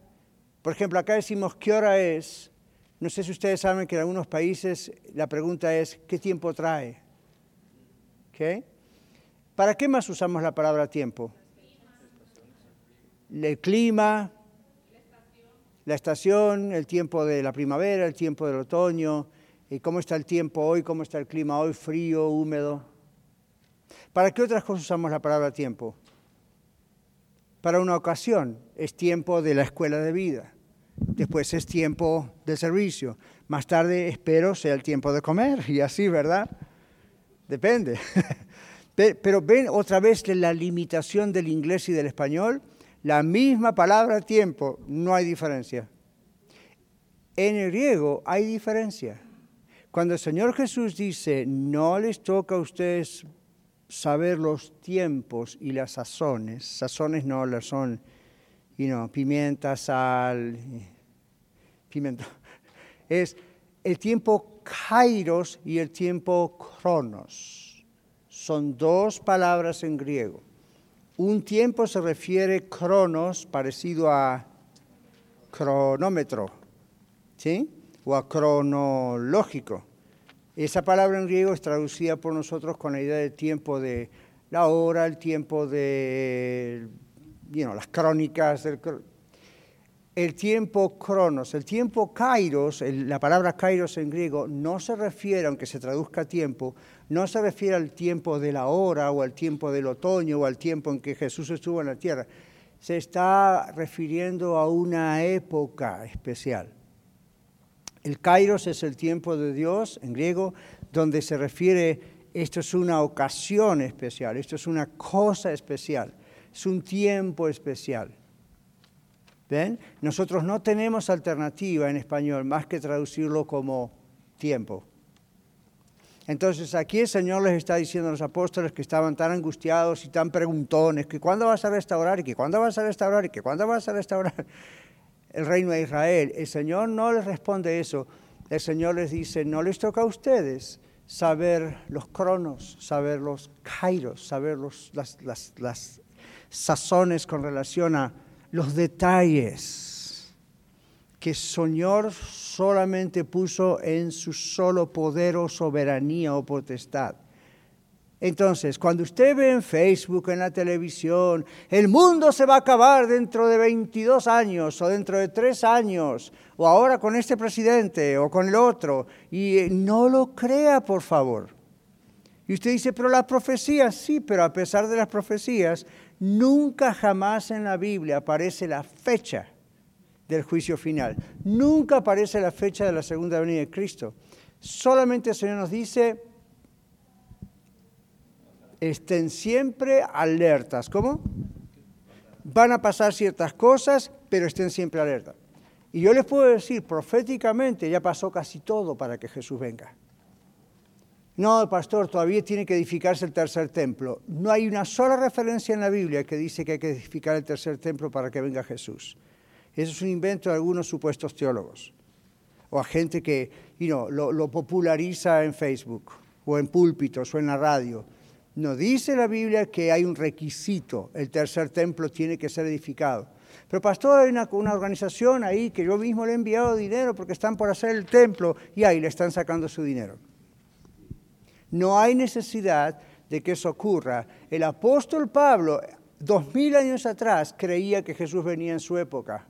Por ejemplo, acá decimos qué hora es. No sé si ustedes saben que en algunos países la pregunta es ¿qué tiempo trae? ¿Para qué más usamos la palabra tiempo? El clima, la estación, el tiempo de la primavera, el tiempo del otoño, y cómo está el tiempo hoy, cómo está el clima hoy, frío, húmedo. ¿Para qué otras cosas usamos la palabra tiempo? Para una ocasión, es tiempo de la escuela de vida. Después es tiempo de servicio. Más tarde espero sea el tiempo de comer y así, ¿verdad? Depende. Pero ven otra vez la limitación del inglés y del español. La misma palabra tiempo, no hay diferencia. En el griego hay diferencia. Cuando el Señor Jesús dice, no les toca a ustedes saber los tiempos y las sazones. Sazones no las son, you know, pimienta, sal, pimiento. Es el tiempo kairos y el tiempo cronos. Son dos palabras en griego. Un tiempo se refiere cronos, parecido a cronómetro, ¿sí? O a cronológico. Esa palabra en griego es traducida por nosotros con la idea del tiempo de la hora, el tiempo de las crónicas. el tiempo cronos, el tiempo kairos, la palabra kairos en griego no se refiere, aunque se traduzca tiempo, no se refiere al tiempo de la hora o al tiempo del otoño o al tiempo en que Jesús estuvo en la tierra. Se está refiriendo a una época especial. El kairos es el tiempo de Dios en griego, donde se refiere, esto es una ocasión especial, esto es una cosa especial, es un tiempo especial. ¿Ven? Nosotros no tenemos alternativa en español más que traducirlo como tiempo. Entonces aquí el Señor les está diciendo a los apóstoles que estaban tan angustiados y tan preguntones, que cuándo vas a restaurar y que cuándo vas a restaurar y que cuándo vas a restaurar el reino de Israel. El Señor no les responde eso. El Señor les dice, no les toca a ustedes saber los cronos, saber los kairos, saber los, las, las, las sazones con relación a los detalles que el Señor solamente puso en su solo poder o soberanía o potestad. Entonces, cuando usted ve en Facebook, en la televisión, el mundo se va a acabar dentro de 22 años o dentro de 3 años, o ahora con este presidente o con el otro, y eh, no lo crea, por favor. Y usted dice, pero las profecías, sí, pero a pesar de las profecías, nunca jamás en la Biblia aparece la fecha del juicio final. Nunca aparece la fecha de la segunda venida de Cristo. Solamente el Señor nos dice, estén siempre alertas. ¿Cómo? Van a pasar ciertas cosas, pero estén siempre alertas. Y yo les puedo decir, proféticamente ya pasó casi todo para que Jesús venga. No, pastor, todavía tiene que edificarse el tercer templo. No hay una sola referencia en la Biblia que dice que hay que edificar el tercer templo para que venga Jesús. Eso es un invento de algunos supuestos teólogos o a gente que lo, lo populariza en Facebook o en púlpitos o en la radio. No dice la Biblia que hay un requisito, el tercer templo tiene que ser edificado. Pero pastor, hay una, organización ahí que yo mismo le he enviado dinero porque están por hacer el templo y ahí le están sacando su dinero. No hay necesidad de que eso ocurra. El apóstol Pablo, dos mil años atrás, creía que Jesús venía en su época.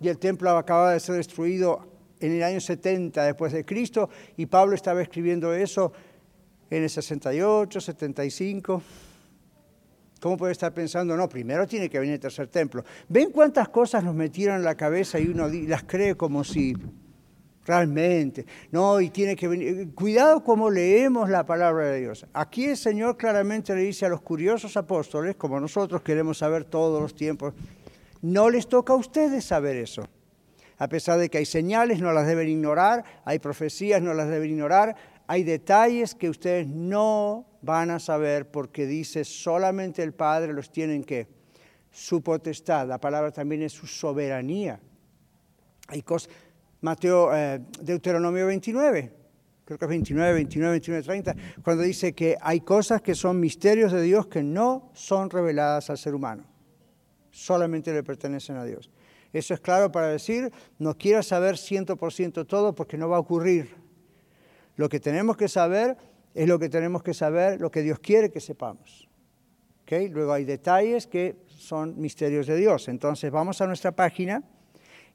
Y el templo acababa de ser destruido en el año 70 después de Cristo y Pablo estaba escribiendo eso en el 68, 75. ¿Cómo puede estar pensando? No, primero tiene que venir el tercer templo. ¿Ven cuántas cosas nos metieron en la cabeza y uno las cree como si realmente, no, y tiene que venir. Cuidado como leemos la palabra de Dios. Aquí el Señor claramente le dice a los curiosos apóstoles, como nosotros queremos saber todos los tiempos, no les toca a ustedes saber eso. A pesar de que hay señales, no las deben ignorar, hay profecías, no las deben ignorar, hay detalles que ustedes no van a saber porque dice solamente el Padre los tienen que su potestad, la palabra también es su soberanía. Hay cosas, Mateo, eh, Deuteronomio 29, creo que es 29, 29, 29, 30, cuando dice que hay cosas que son misterios de Dios que no son reveladas al ser humano, solamente le pertenecen a Dios. Eso es claro para decir, no quiero saber 100% todo porque no va a ocurrir. Lo que tenemos que saber es lo que tenemos que saber, lo que Dios quiere que sepamos. ¿Okay? Luego hay detalles que son misterios de Dios. Entonces vamos a nuestra página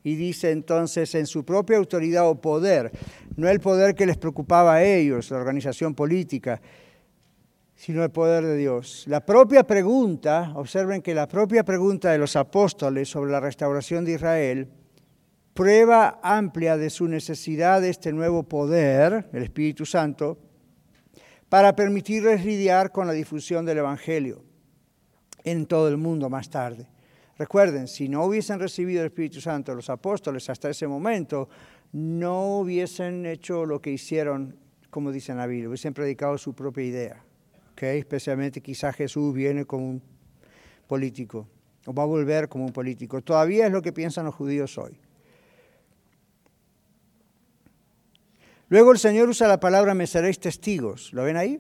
y dice entonces en su propia autoridad o poder, no el poder que les preocupaba a ellos, la organización política, sino el poder de Dios. La propia pregunta, observen que la propia pregunta de los apóstoles sobre la restauración de Israel prueba amplia de su necesidad de este nuevo poder, el Espíritu Santo, para permitirles lidiar con la difusión del Evangelio en todo el mundo más tarde. Recuerden, si no hubiesen recibido el Espíritu Santo los apóstoles hasta ese momento, no hubiesen hecho lo que hicieron, como dice la hubiesen predicado su propia idea. ¿okay? Especialmente quizás Jesús viene como un político, o va a volver como un político. Todavía es lo que piensan los judíos hoy. Luego el Señor usa la palabra me seréis testigos. ¿Lo ven ahí?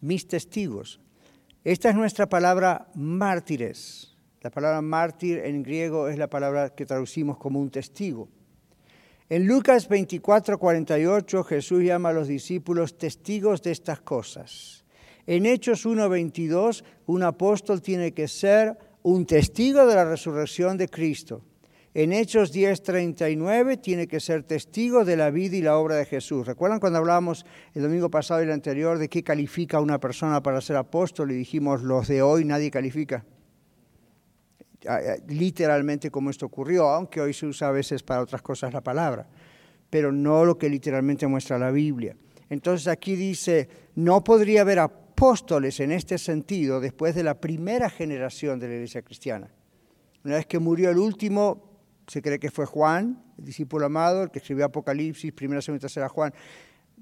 Mis testigos. Esta es nuestra palabra mártires. La palabra mártir en griego es la palabra que traducimos como un testigo. En Lucas 24, 48 Jesús llama a los discípulos testigos de estas cosas. En Hechos 1, 22 un apóstol tiene que ser un testigo de la resurrección de Cristo. En Hechos 10:39 tiene que ser testigo de la vida y la obra de Jesús. ¿Recuerdan cuando hablábamos el domingo pasado y el anterior de qué califica una persona para ser apóstol? Y dijimos, los de hoy nadie califica. Literalmente como esto ocurrió, aunque hoy se usa a veces para otras cosas la palabra, pero no lo que literalmente muestra la Biblia. Entonces aquí dice, no podría haber apóstoles en este sentido después de la primera generación de la iglesia cristiana. Una vez que murió el último, se cree que fue Juan, el discípulo amado, el que escribió Apocalipsis, primera, segunda tercera Juan.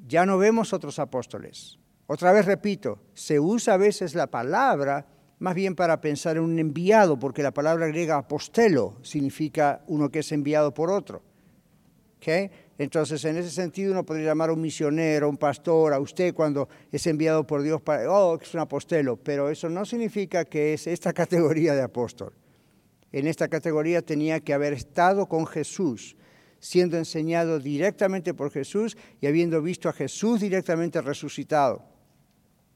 Ya no vemos otros apóstoles. Otra vez repito, se usa a veces la palabra más bien para pensar en un enviado, porque la palabra griega apostelo significa uno que es enviado por otro. ¿Okay? Entonces, en ese sentido, uno podría llamar a un misionero, un pastor, a usted cuando es enviado por Dios para, oh, es un apostelo, pero eso no significa que es esta categoría de apóstol en esta categoría tenía que haber estado con Jesús, siendo enseñado directamente por Jesús y habiendo visto a Jesús directamente resucitado.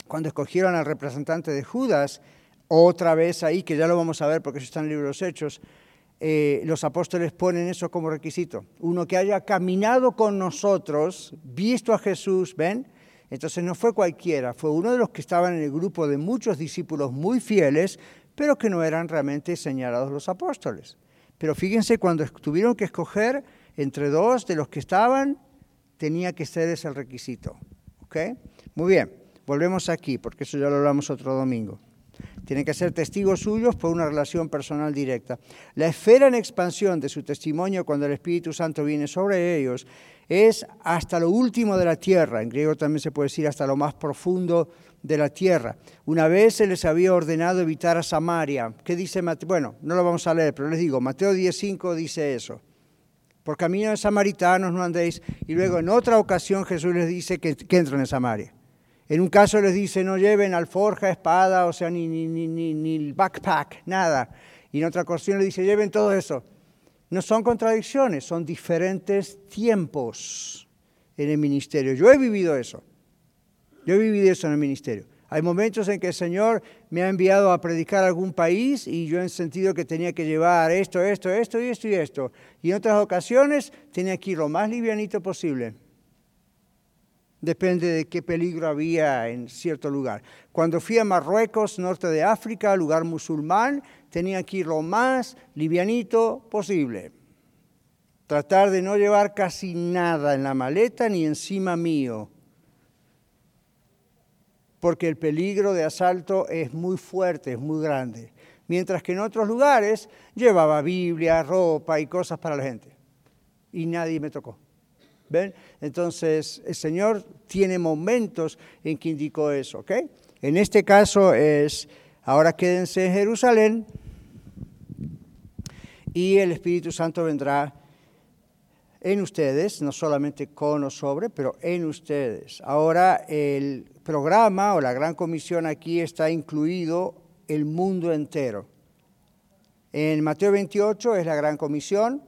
Cuando escogieron al representante de Judas, otra vez ahí, que ya lo vamos a ver porque eso está en el libro de los Hechos, eh, los apóstoles ponen eso como requisito. Uno que haya caminado con nosotros, visto a Jesús, ¿ven? Entonces no fue cualquiera, fue uno de los que estaban en el grupo de muchos discípulos muy fieles, pero que no eran realmente señalados los apóstoles. Pero fíjense, cuando tuvieron que escoger entre dos de los que estaban, tenía que ser ese el requisito. ¿Ok? Muy bien. volvemos aquí, porque eso ya lo hablamos otro domingo. Tienen que ser testigos suyos por una relación personal directa. La esfera en expansión de su testimonio cuando el Espíritu Santo viene sobre ellos es hasta lo último de la tierra. En griego también se puede decir hasta lo más profundo de la tierra. Una vez se les había ordenado evitar a Samaria. ¿Qué dice Mateo? Bueno, no lo vamos a leer, pero les digo, Mateo 10.5 dice eso. Por camino de samaritanos no andéis. Y luego en otra ocasión Jesús les dice que, que entren en Samaria. En un caso les dice no lleven alforja, espada, o sea, ni, ni, ni, ni, ni backpack, nada. Y en otra ocasión les dice lleven todo eso. No son contradicciones, son diferentes tiempos en el ministerio. Yo he vivido eso. Yo he vivido eso en el ministerio. Hay momentos en que el Señor me ha enviado a predicar a algún país y yo he sentido que tenía que llevar esto, esto, esto y esto y esto. Y en otras ocasiones tenía que ir lo más livianito posible. Depende de qué peligro había en cierto lugar. Cuando fui a Marruecos, norte de África, lugar musulmán, tenía que ir lo más livianito posible. Tratar de no llevar casi nada en la maleta ni encima mío. Porque el peligro de asalto es muy fuerte, es muy grande. Mientras que en otros lugares llevaba Biblia, ropa y cosas para la gente. Y nadie me tocó. ¿Ven? Entonces, el Señor tiene momentos en que indicó eso, ¿ok? En este caso es, ahora quédense en Jerusalén y el Espíritu Santo vendrá en ustedes, no solamente con o sobre, pero en ustedes. Ahora el programa o la gran comisión aquí está incluido el mundo entero. En Mateo 28 es la gran comisión,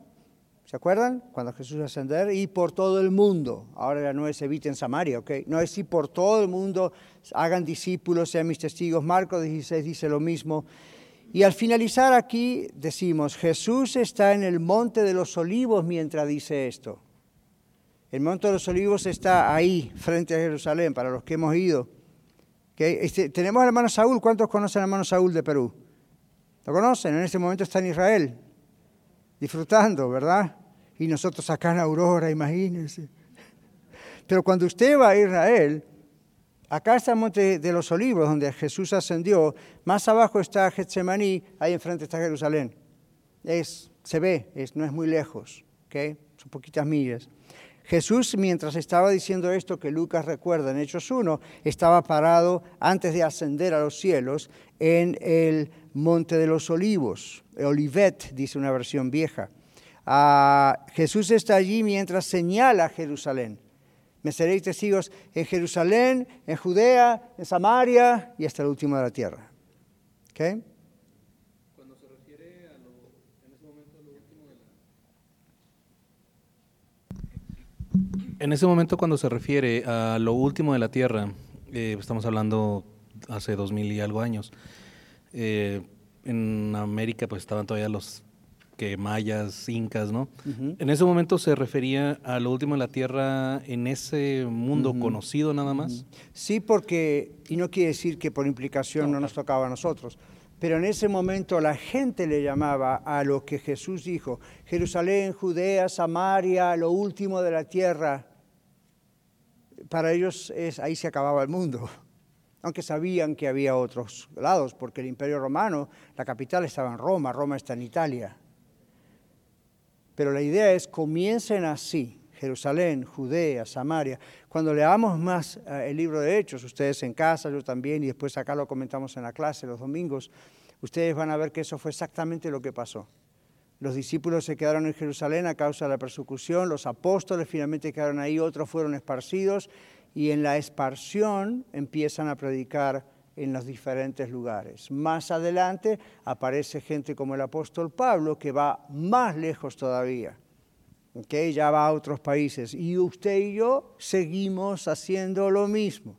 ¿Se acuerdan? Cuando Jesús ascender y por todo el mundo. Ahora no es eviten Samaria, ¿ok? No es si por todo el mundo hagan discípulos, sean mis testigos. Marcos 16 dice lo mismo. Y al finalizar aquí decimos, Jesús está en el monte de los olivos mientras dice esto. El monte de los olivos está ahí, frente a Jerusalén, para los que hemos ido. Este, tenemos al hermano Saúl. ¿Cuántos conocen al hermano Saúl de Perú? ¿Lo conocen? En este momento está en Israel, disfrutando, ¿verdad? y nosotros acá en Aurora, imagínense. Pero cuando usted va a Israel, acá está el Monte de los Olivos, donde Jesús ascendió, más abajo está Getsemaní, ahí enfrente está Jerusalén. Es, se ve, no es muy lejos, ¿okay? son poquitas millas. Jesús, mientras estaba diciendo esto que Lucas recuerda en Hechos 1, estaba parado antes de ascender a los cielos en el Monte de los Olivos, Olivet, dice una versión vieja. Ah, Jesús está allí mientras señala Jerusalén. Me seréis testigos en Jerusalén, en Judea, en Samaria y hasta el último de la tierra. ¿Okay? Cuando se refiere a lo, en ese momento a lo último de la... En ese momento cuando se refiere a lo último de la tierra, eh, estamos hablando hace dos mil y algo años. Eh, en América pues estaban todavía los que mayas, incas, ¿no? En ese momento se refería a lo último de la tierra en ese mundo conocido nada más. Sí, porque, y no quiere decir que por implicación no, nos tocaba a nosotros, pero en ese momento la gente le llamaba a lo que Jesús dijo, Jerusalén, Judea, Samaria, lo último de la tierra. Para ellos es, ahí se acababa el mundo aunque sabían que había otros lados, porque el imperio romano, la capital estaba en Roma, Roma está en Italia. Pero la idea es, comiencen así, Jerusalén, Judea, Samaria. Cuando leamos más eh, el libro de Hechos, ustedes en casa, yo también, y después acá lo comentamos en la clase los domingos, ustedes van a ver que eso fue exactamente lo que pasó. Los discípulos se quedaron en Jerusalén a causa de la persecución, los apóstoles finalmente quedaron ahí, otros fueron esparcidos, y en la esparción empiezan a predicar en los diferentes lugares. Más adelante aparece gente como el apóstol Pablo que va más lejos todavía, que ya va a otros países. Y usted y yo seguimos haciendo lo mismo,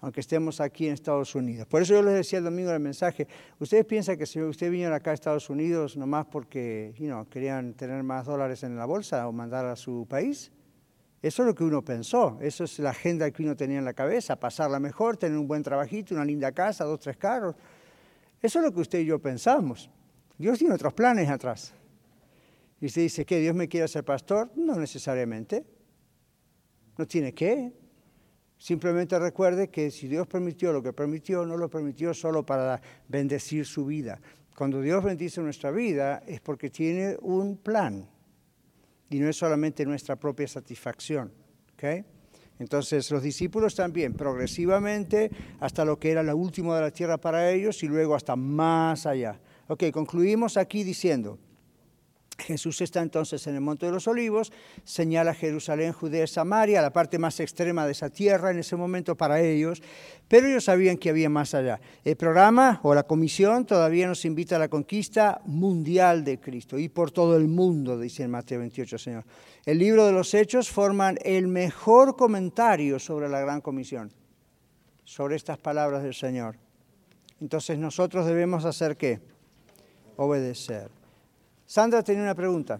aunque estemos aquí en Estados Unidos. Por eso yo les decía el domingo el mensaje, ¿ustedes piensan que si usted vino acá a Estados Unidos nomás porque querían tener más dólares en la bolsa o mandar a su país? Eso es lo que uno pensó, eso es la agenda que uno tenía en la cabeza, pasarla mejor, tener un buen trabajito, una linda casa, dos, tres carros. Eso es lo que usted y yo pensamos. Dios tiene otros planes atrás. Y usted dice, ¿qué? ¿Dios me quiere ser pastor? No necesariamente. No tiene que. Simplemente recuerde que si Dios permitió lo que permitió, no lo permitió solo para bendecir su vida. Cuando Dios bendice nuestra vida es porque tiene un plan y no es solamente nuestra propia satisfacción. Entonces los discípulos también, progresivamente, hasta lo que era la última de la tierra para ellos y luego hasta más allá. Ok, concluimos aquí diciendo, Jesús está entonces en el Monte de los Olivos, señala Jerusalén, Judea, Samaria, la parte más extrema de esa tierra en ese momento para ellos, pero ellos sabían que había más allá. El programa o la comisión todavía nos invita a la conquista mundial de Cristo y por todo el mundo, dice en Mateo 28, Señor. El libro de los Hechos forman el mejor comentario sobre la gran comisión, sobre estas palabras del Señor. Entonces nosotros debemos hacer qué? Obedecer. Sandra tenía una pregunta.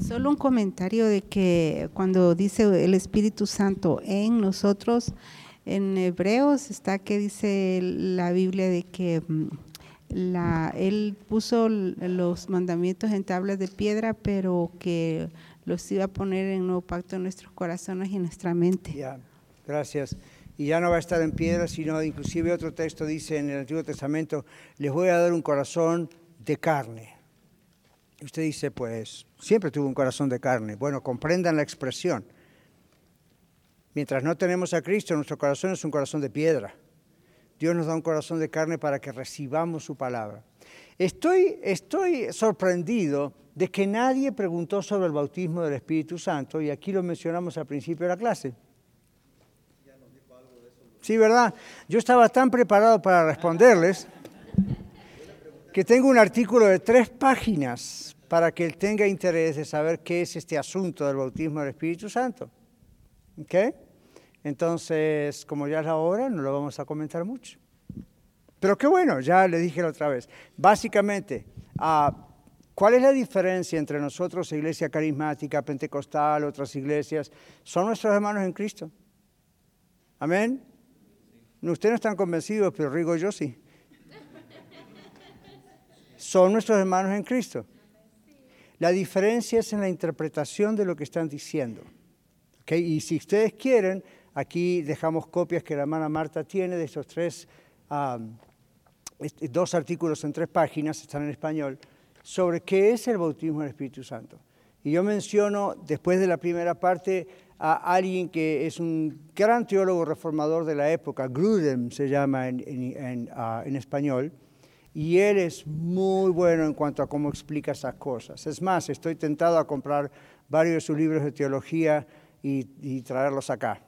Solo un comentario de que cuando dice el Espíritu Santo en nosotros, en Hebreos está que dice la Biblia de que mm, la, Él puso los mandamientos en tablas de piedra, pero que los iba a poner en nuevo pacto en nuestros corazones y en nuestra mente. Ya, gracias y ya no va a estar en piedra, sino inclusive otro texto dice en el Antiguo Testamento, les voy a dar un corazón de carne. Usted dice, pues, siempre tuvo un corazón de carne. Bueno, comprendan la expresión. Mientras no tenemos a Cristo, nuestro corazón es un corazón de piedra. Dios nos da un corazón de carne para que recibamos su palabra. Estoy, estoy sorprendido de que nadie preguntó sobre el bautismo del Espíritu Santo, y aquí lo mencionamos al principio de la clase. Sí, ¿verdad? Yo estaba tan preparado para responderles que tengo un artículo de tres páginas para que él tenga interés de saber qué es este asunto del bautismo del Espíritu Santo. ¿Ok? Entonces, como ya es la hora, no lo vamos a comentar mucho. Pero qué bueno, ya le dije la otra vez. Básicamente, uh, ¿cuál es la diferencia entre nosotros, iglesia carismática, pentecostal, otras iglesias? Son nuestros hermanos en Cristo. Amén. Ustedes no están convencidos, pero Rigo yo sí. Son nuestros hermanos en Cristo. La diferencia es en la interpretación de lo que están diciendo. ¿Okay? Y si ustedes quieren, aquí dejamos copias que la hermana Marta tiene de estos tres, dos artículos en tres páginas, están en español, sobre qué es el bautismo del Espíritu Santo. Y yo menciono, después de la primera parte, a alguien que es un gran teólogo reformador de la época, Grudem se llama en, ah, español, y él es muy bueno en cuanto a cómo explica esas cosas. Es más, estoy tentado a comprar varios de sus libros de teología y, traerlos acá.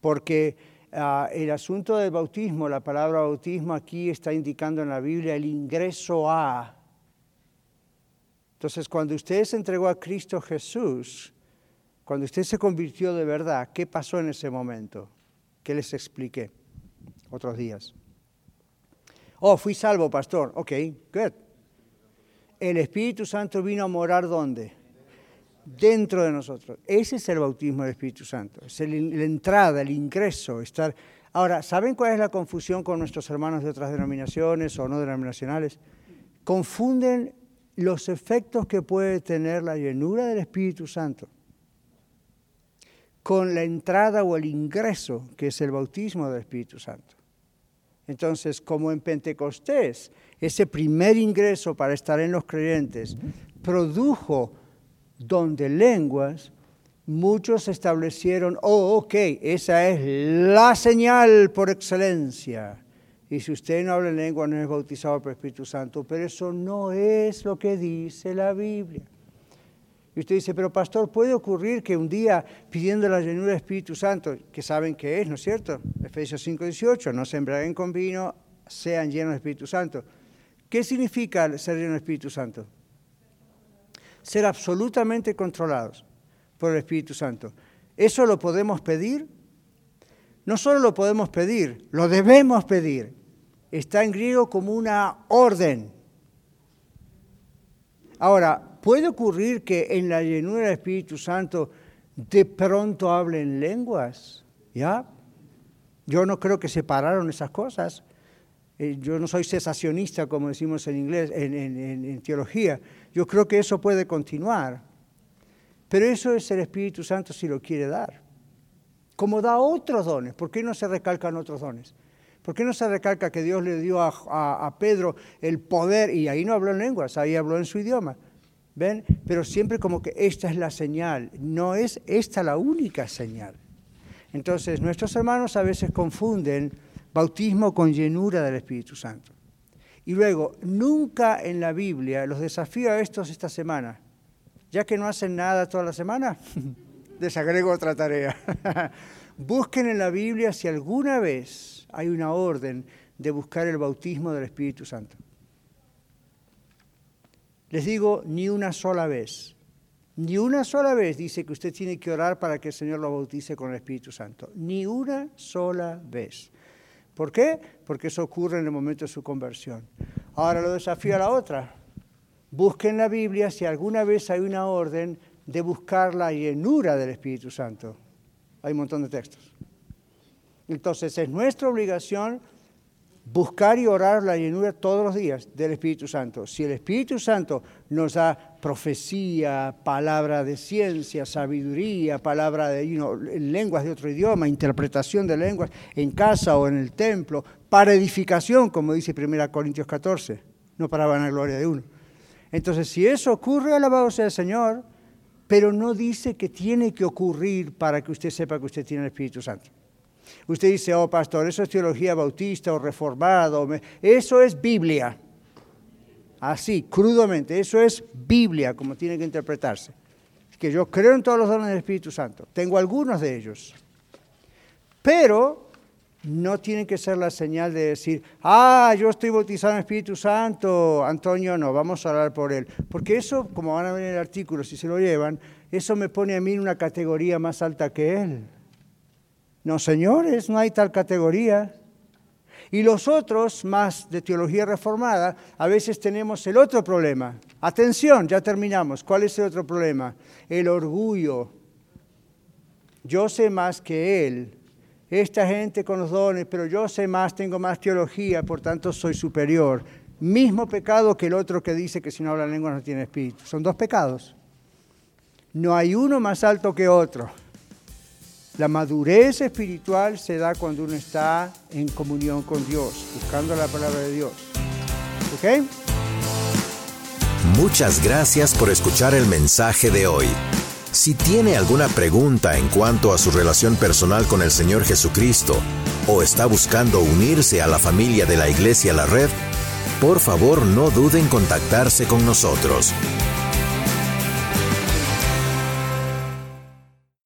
Porque ah, el asunto del bautismo, la palabra bautismo aquí está indicando en la Biblia el ingreso a. Entonces, cuando usted se entregó a Cristo Jesús, cuando usted se convirtió de verdad, ¿qué pasó en ese momento? ¿Qué les expliqué otros días? Oh, fui salvo, pastor. Ok, good. El Espíritu Santo vino a morar ¿dónde? Dentro de nosotros. Ese es el bautismo del Espíritu Santo. Es la entrada, el ingreso, estar... Ahora, ¿saben cuál es la confusión con nuestros hermanos de otras denominaciones o no denominacionales? Confunden los efectos que puede tener la llenura del Espíritu Santo con la entrada o el ingreso, que es el bautismo del Espíritu Santo. Entonces, como en Pentecostés, ese primer ingreso para estar en los creyentes produjo don de lenguas, muchos establecieron, oh, ok, esa es la señal por excelencia. Y si usted no habla en lengua, no es bautizado por Espíritu Santo, pero eso no es lo que dice la Biblia. Y usted dice, pero pastor, puede ocurrir que un día pidiendo la llenura del Espíritu Santo, que saben que es, ¿no es cierto? Efesios 5, 18, no se embriaguen con vino, sean llenos del Espíritu Santo. ¿Qué significa ser lleno del Espíritu Santo? Ser absolutamente controlados por el Espíritu Santo. ¿Eso lo podemos pedir? No solo lo podemos pedir, lo debemos pedir. Está en griego como una orden. Ahora, puede ocurrir que en la llenura del Espíritu Santo de pronto hablen lenguas, ¿ya? Yo no creo que separaron esas cosas. Eh, yo no soy cesacionista, como decimos en inglés, en, teología. Yo creo que eso puede continuar. Pero eso es el Espíritu Santo si lo quiere dar. Como da otros dones, ¿por qué no se recalcan otros dones? ¿Por qué no se recalca que Dios le dio a, Pedro el poder? Y ahí no habló en lenguas, ahí habló en su idioma. ¿Ven? Pero siempre como que esta es la señal, no es esta la única señal. Entonces, nuestros hermanos a veces confunden bautismo con llenura del Espíritu Santo. Y luego, nunca en la Biblia, los desafío a estos esta semana, ya que no hacen nada toda la semana, les agrego otra tarea. Busquen en la Biblia si alguna vez hay una orden de buscar el bautismo del Espíritu Santo. Les digo, ni una sola vez. Ni una sola vez dice que usted tiene que orar para que el Señor lo bautice con el Espíritu Santo. Ni una sola vez. ¿Por qué? Porque eso ocurre en el momento de su conversión. Ahora lo desafío a la otra. Busquen en la Biblia si alguna vez hay una orden de buscar la llenura del Espíritu Santo. Hay un montón de textos. Entonces es nuestra obligación buscar y orar la llenura todos los días del Espíritu Santo. Si el Espíritu Santo nos da profecía, palabra de ciencia, sabiduría, palabra de lenguas de otro idioma, interpretación de lenguas en casa o en el templo, para edificación, como dice 1 Corintios 14, no para vanagloria de uno. Entonces, si eso ocurre, alabado sea el Señor, pero no dice que tiene que ocurrir para que usted sepa que usted tiene el Espíritu Santo. Usted dice, oh pastor, eso es teología bautista o reformado. Eso es Biblia. Así, crudamente, eso es Biblia, como tiene que interpretarse. Que yo creo en todos los dones del Espíritu Santo. Tengo algunos de ellos. Pero no tiene que ser la señal de decir, ah, yo estoy bautizado en Espíritu Santo, Antonio no, vamos a orar por él. Porque eso, como van a ver en el artículo, si se lo llevan, eso me pone a mí en una categoría más alta que él. No, señores, no hay tal categoría. Y los otros, más de teología reformada, a veces tenemos el otro problema. Atención, ya terminamos. ¿Cuál es el otro problema? El orgullo. Yo sé más que él. Esta gente con los dones, pero yo sé más, tengo más teología, por tanto soy superior. Mismo pecado que el otro que dice que si no habla lengua no tiene espíritu. Son dos pecados. No hay uno más alto que otro. La madurez espiritual se da cuando uno está en comunión con Dios, buscando la palabra de Dios. ¿Ok? Muchas gracias por escuchar el mensaje de hoy. Si tiene alguna pregunta en cuanto a su relación personal con el Señor Jesucristo o está buscando unirse a la familia de la Iglesia La Red, por favor no duden en contactarse con nosotros.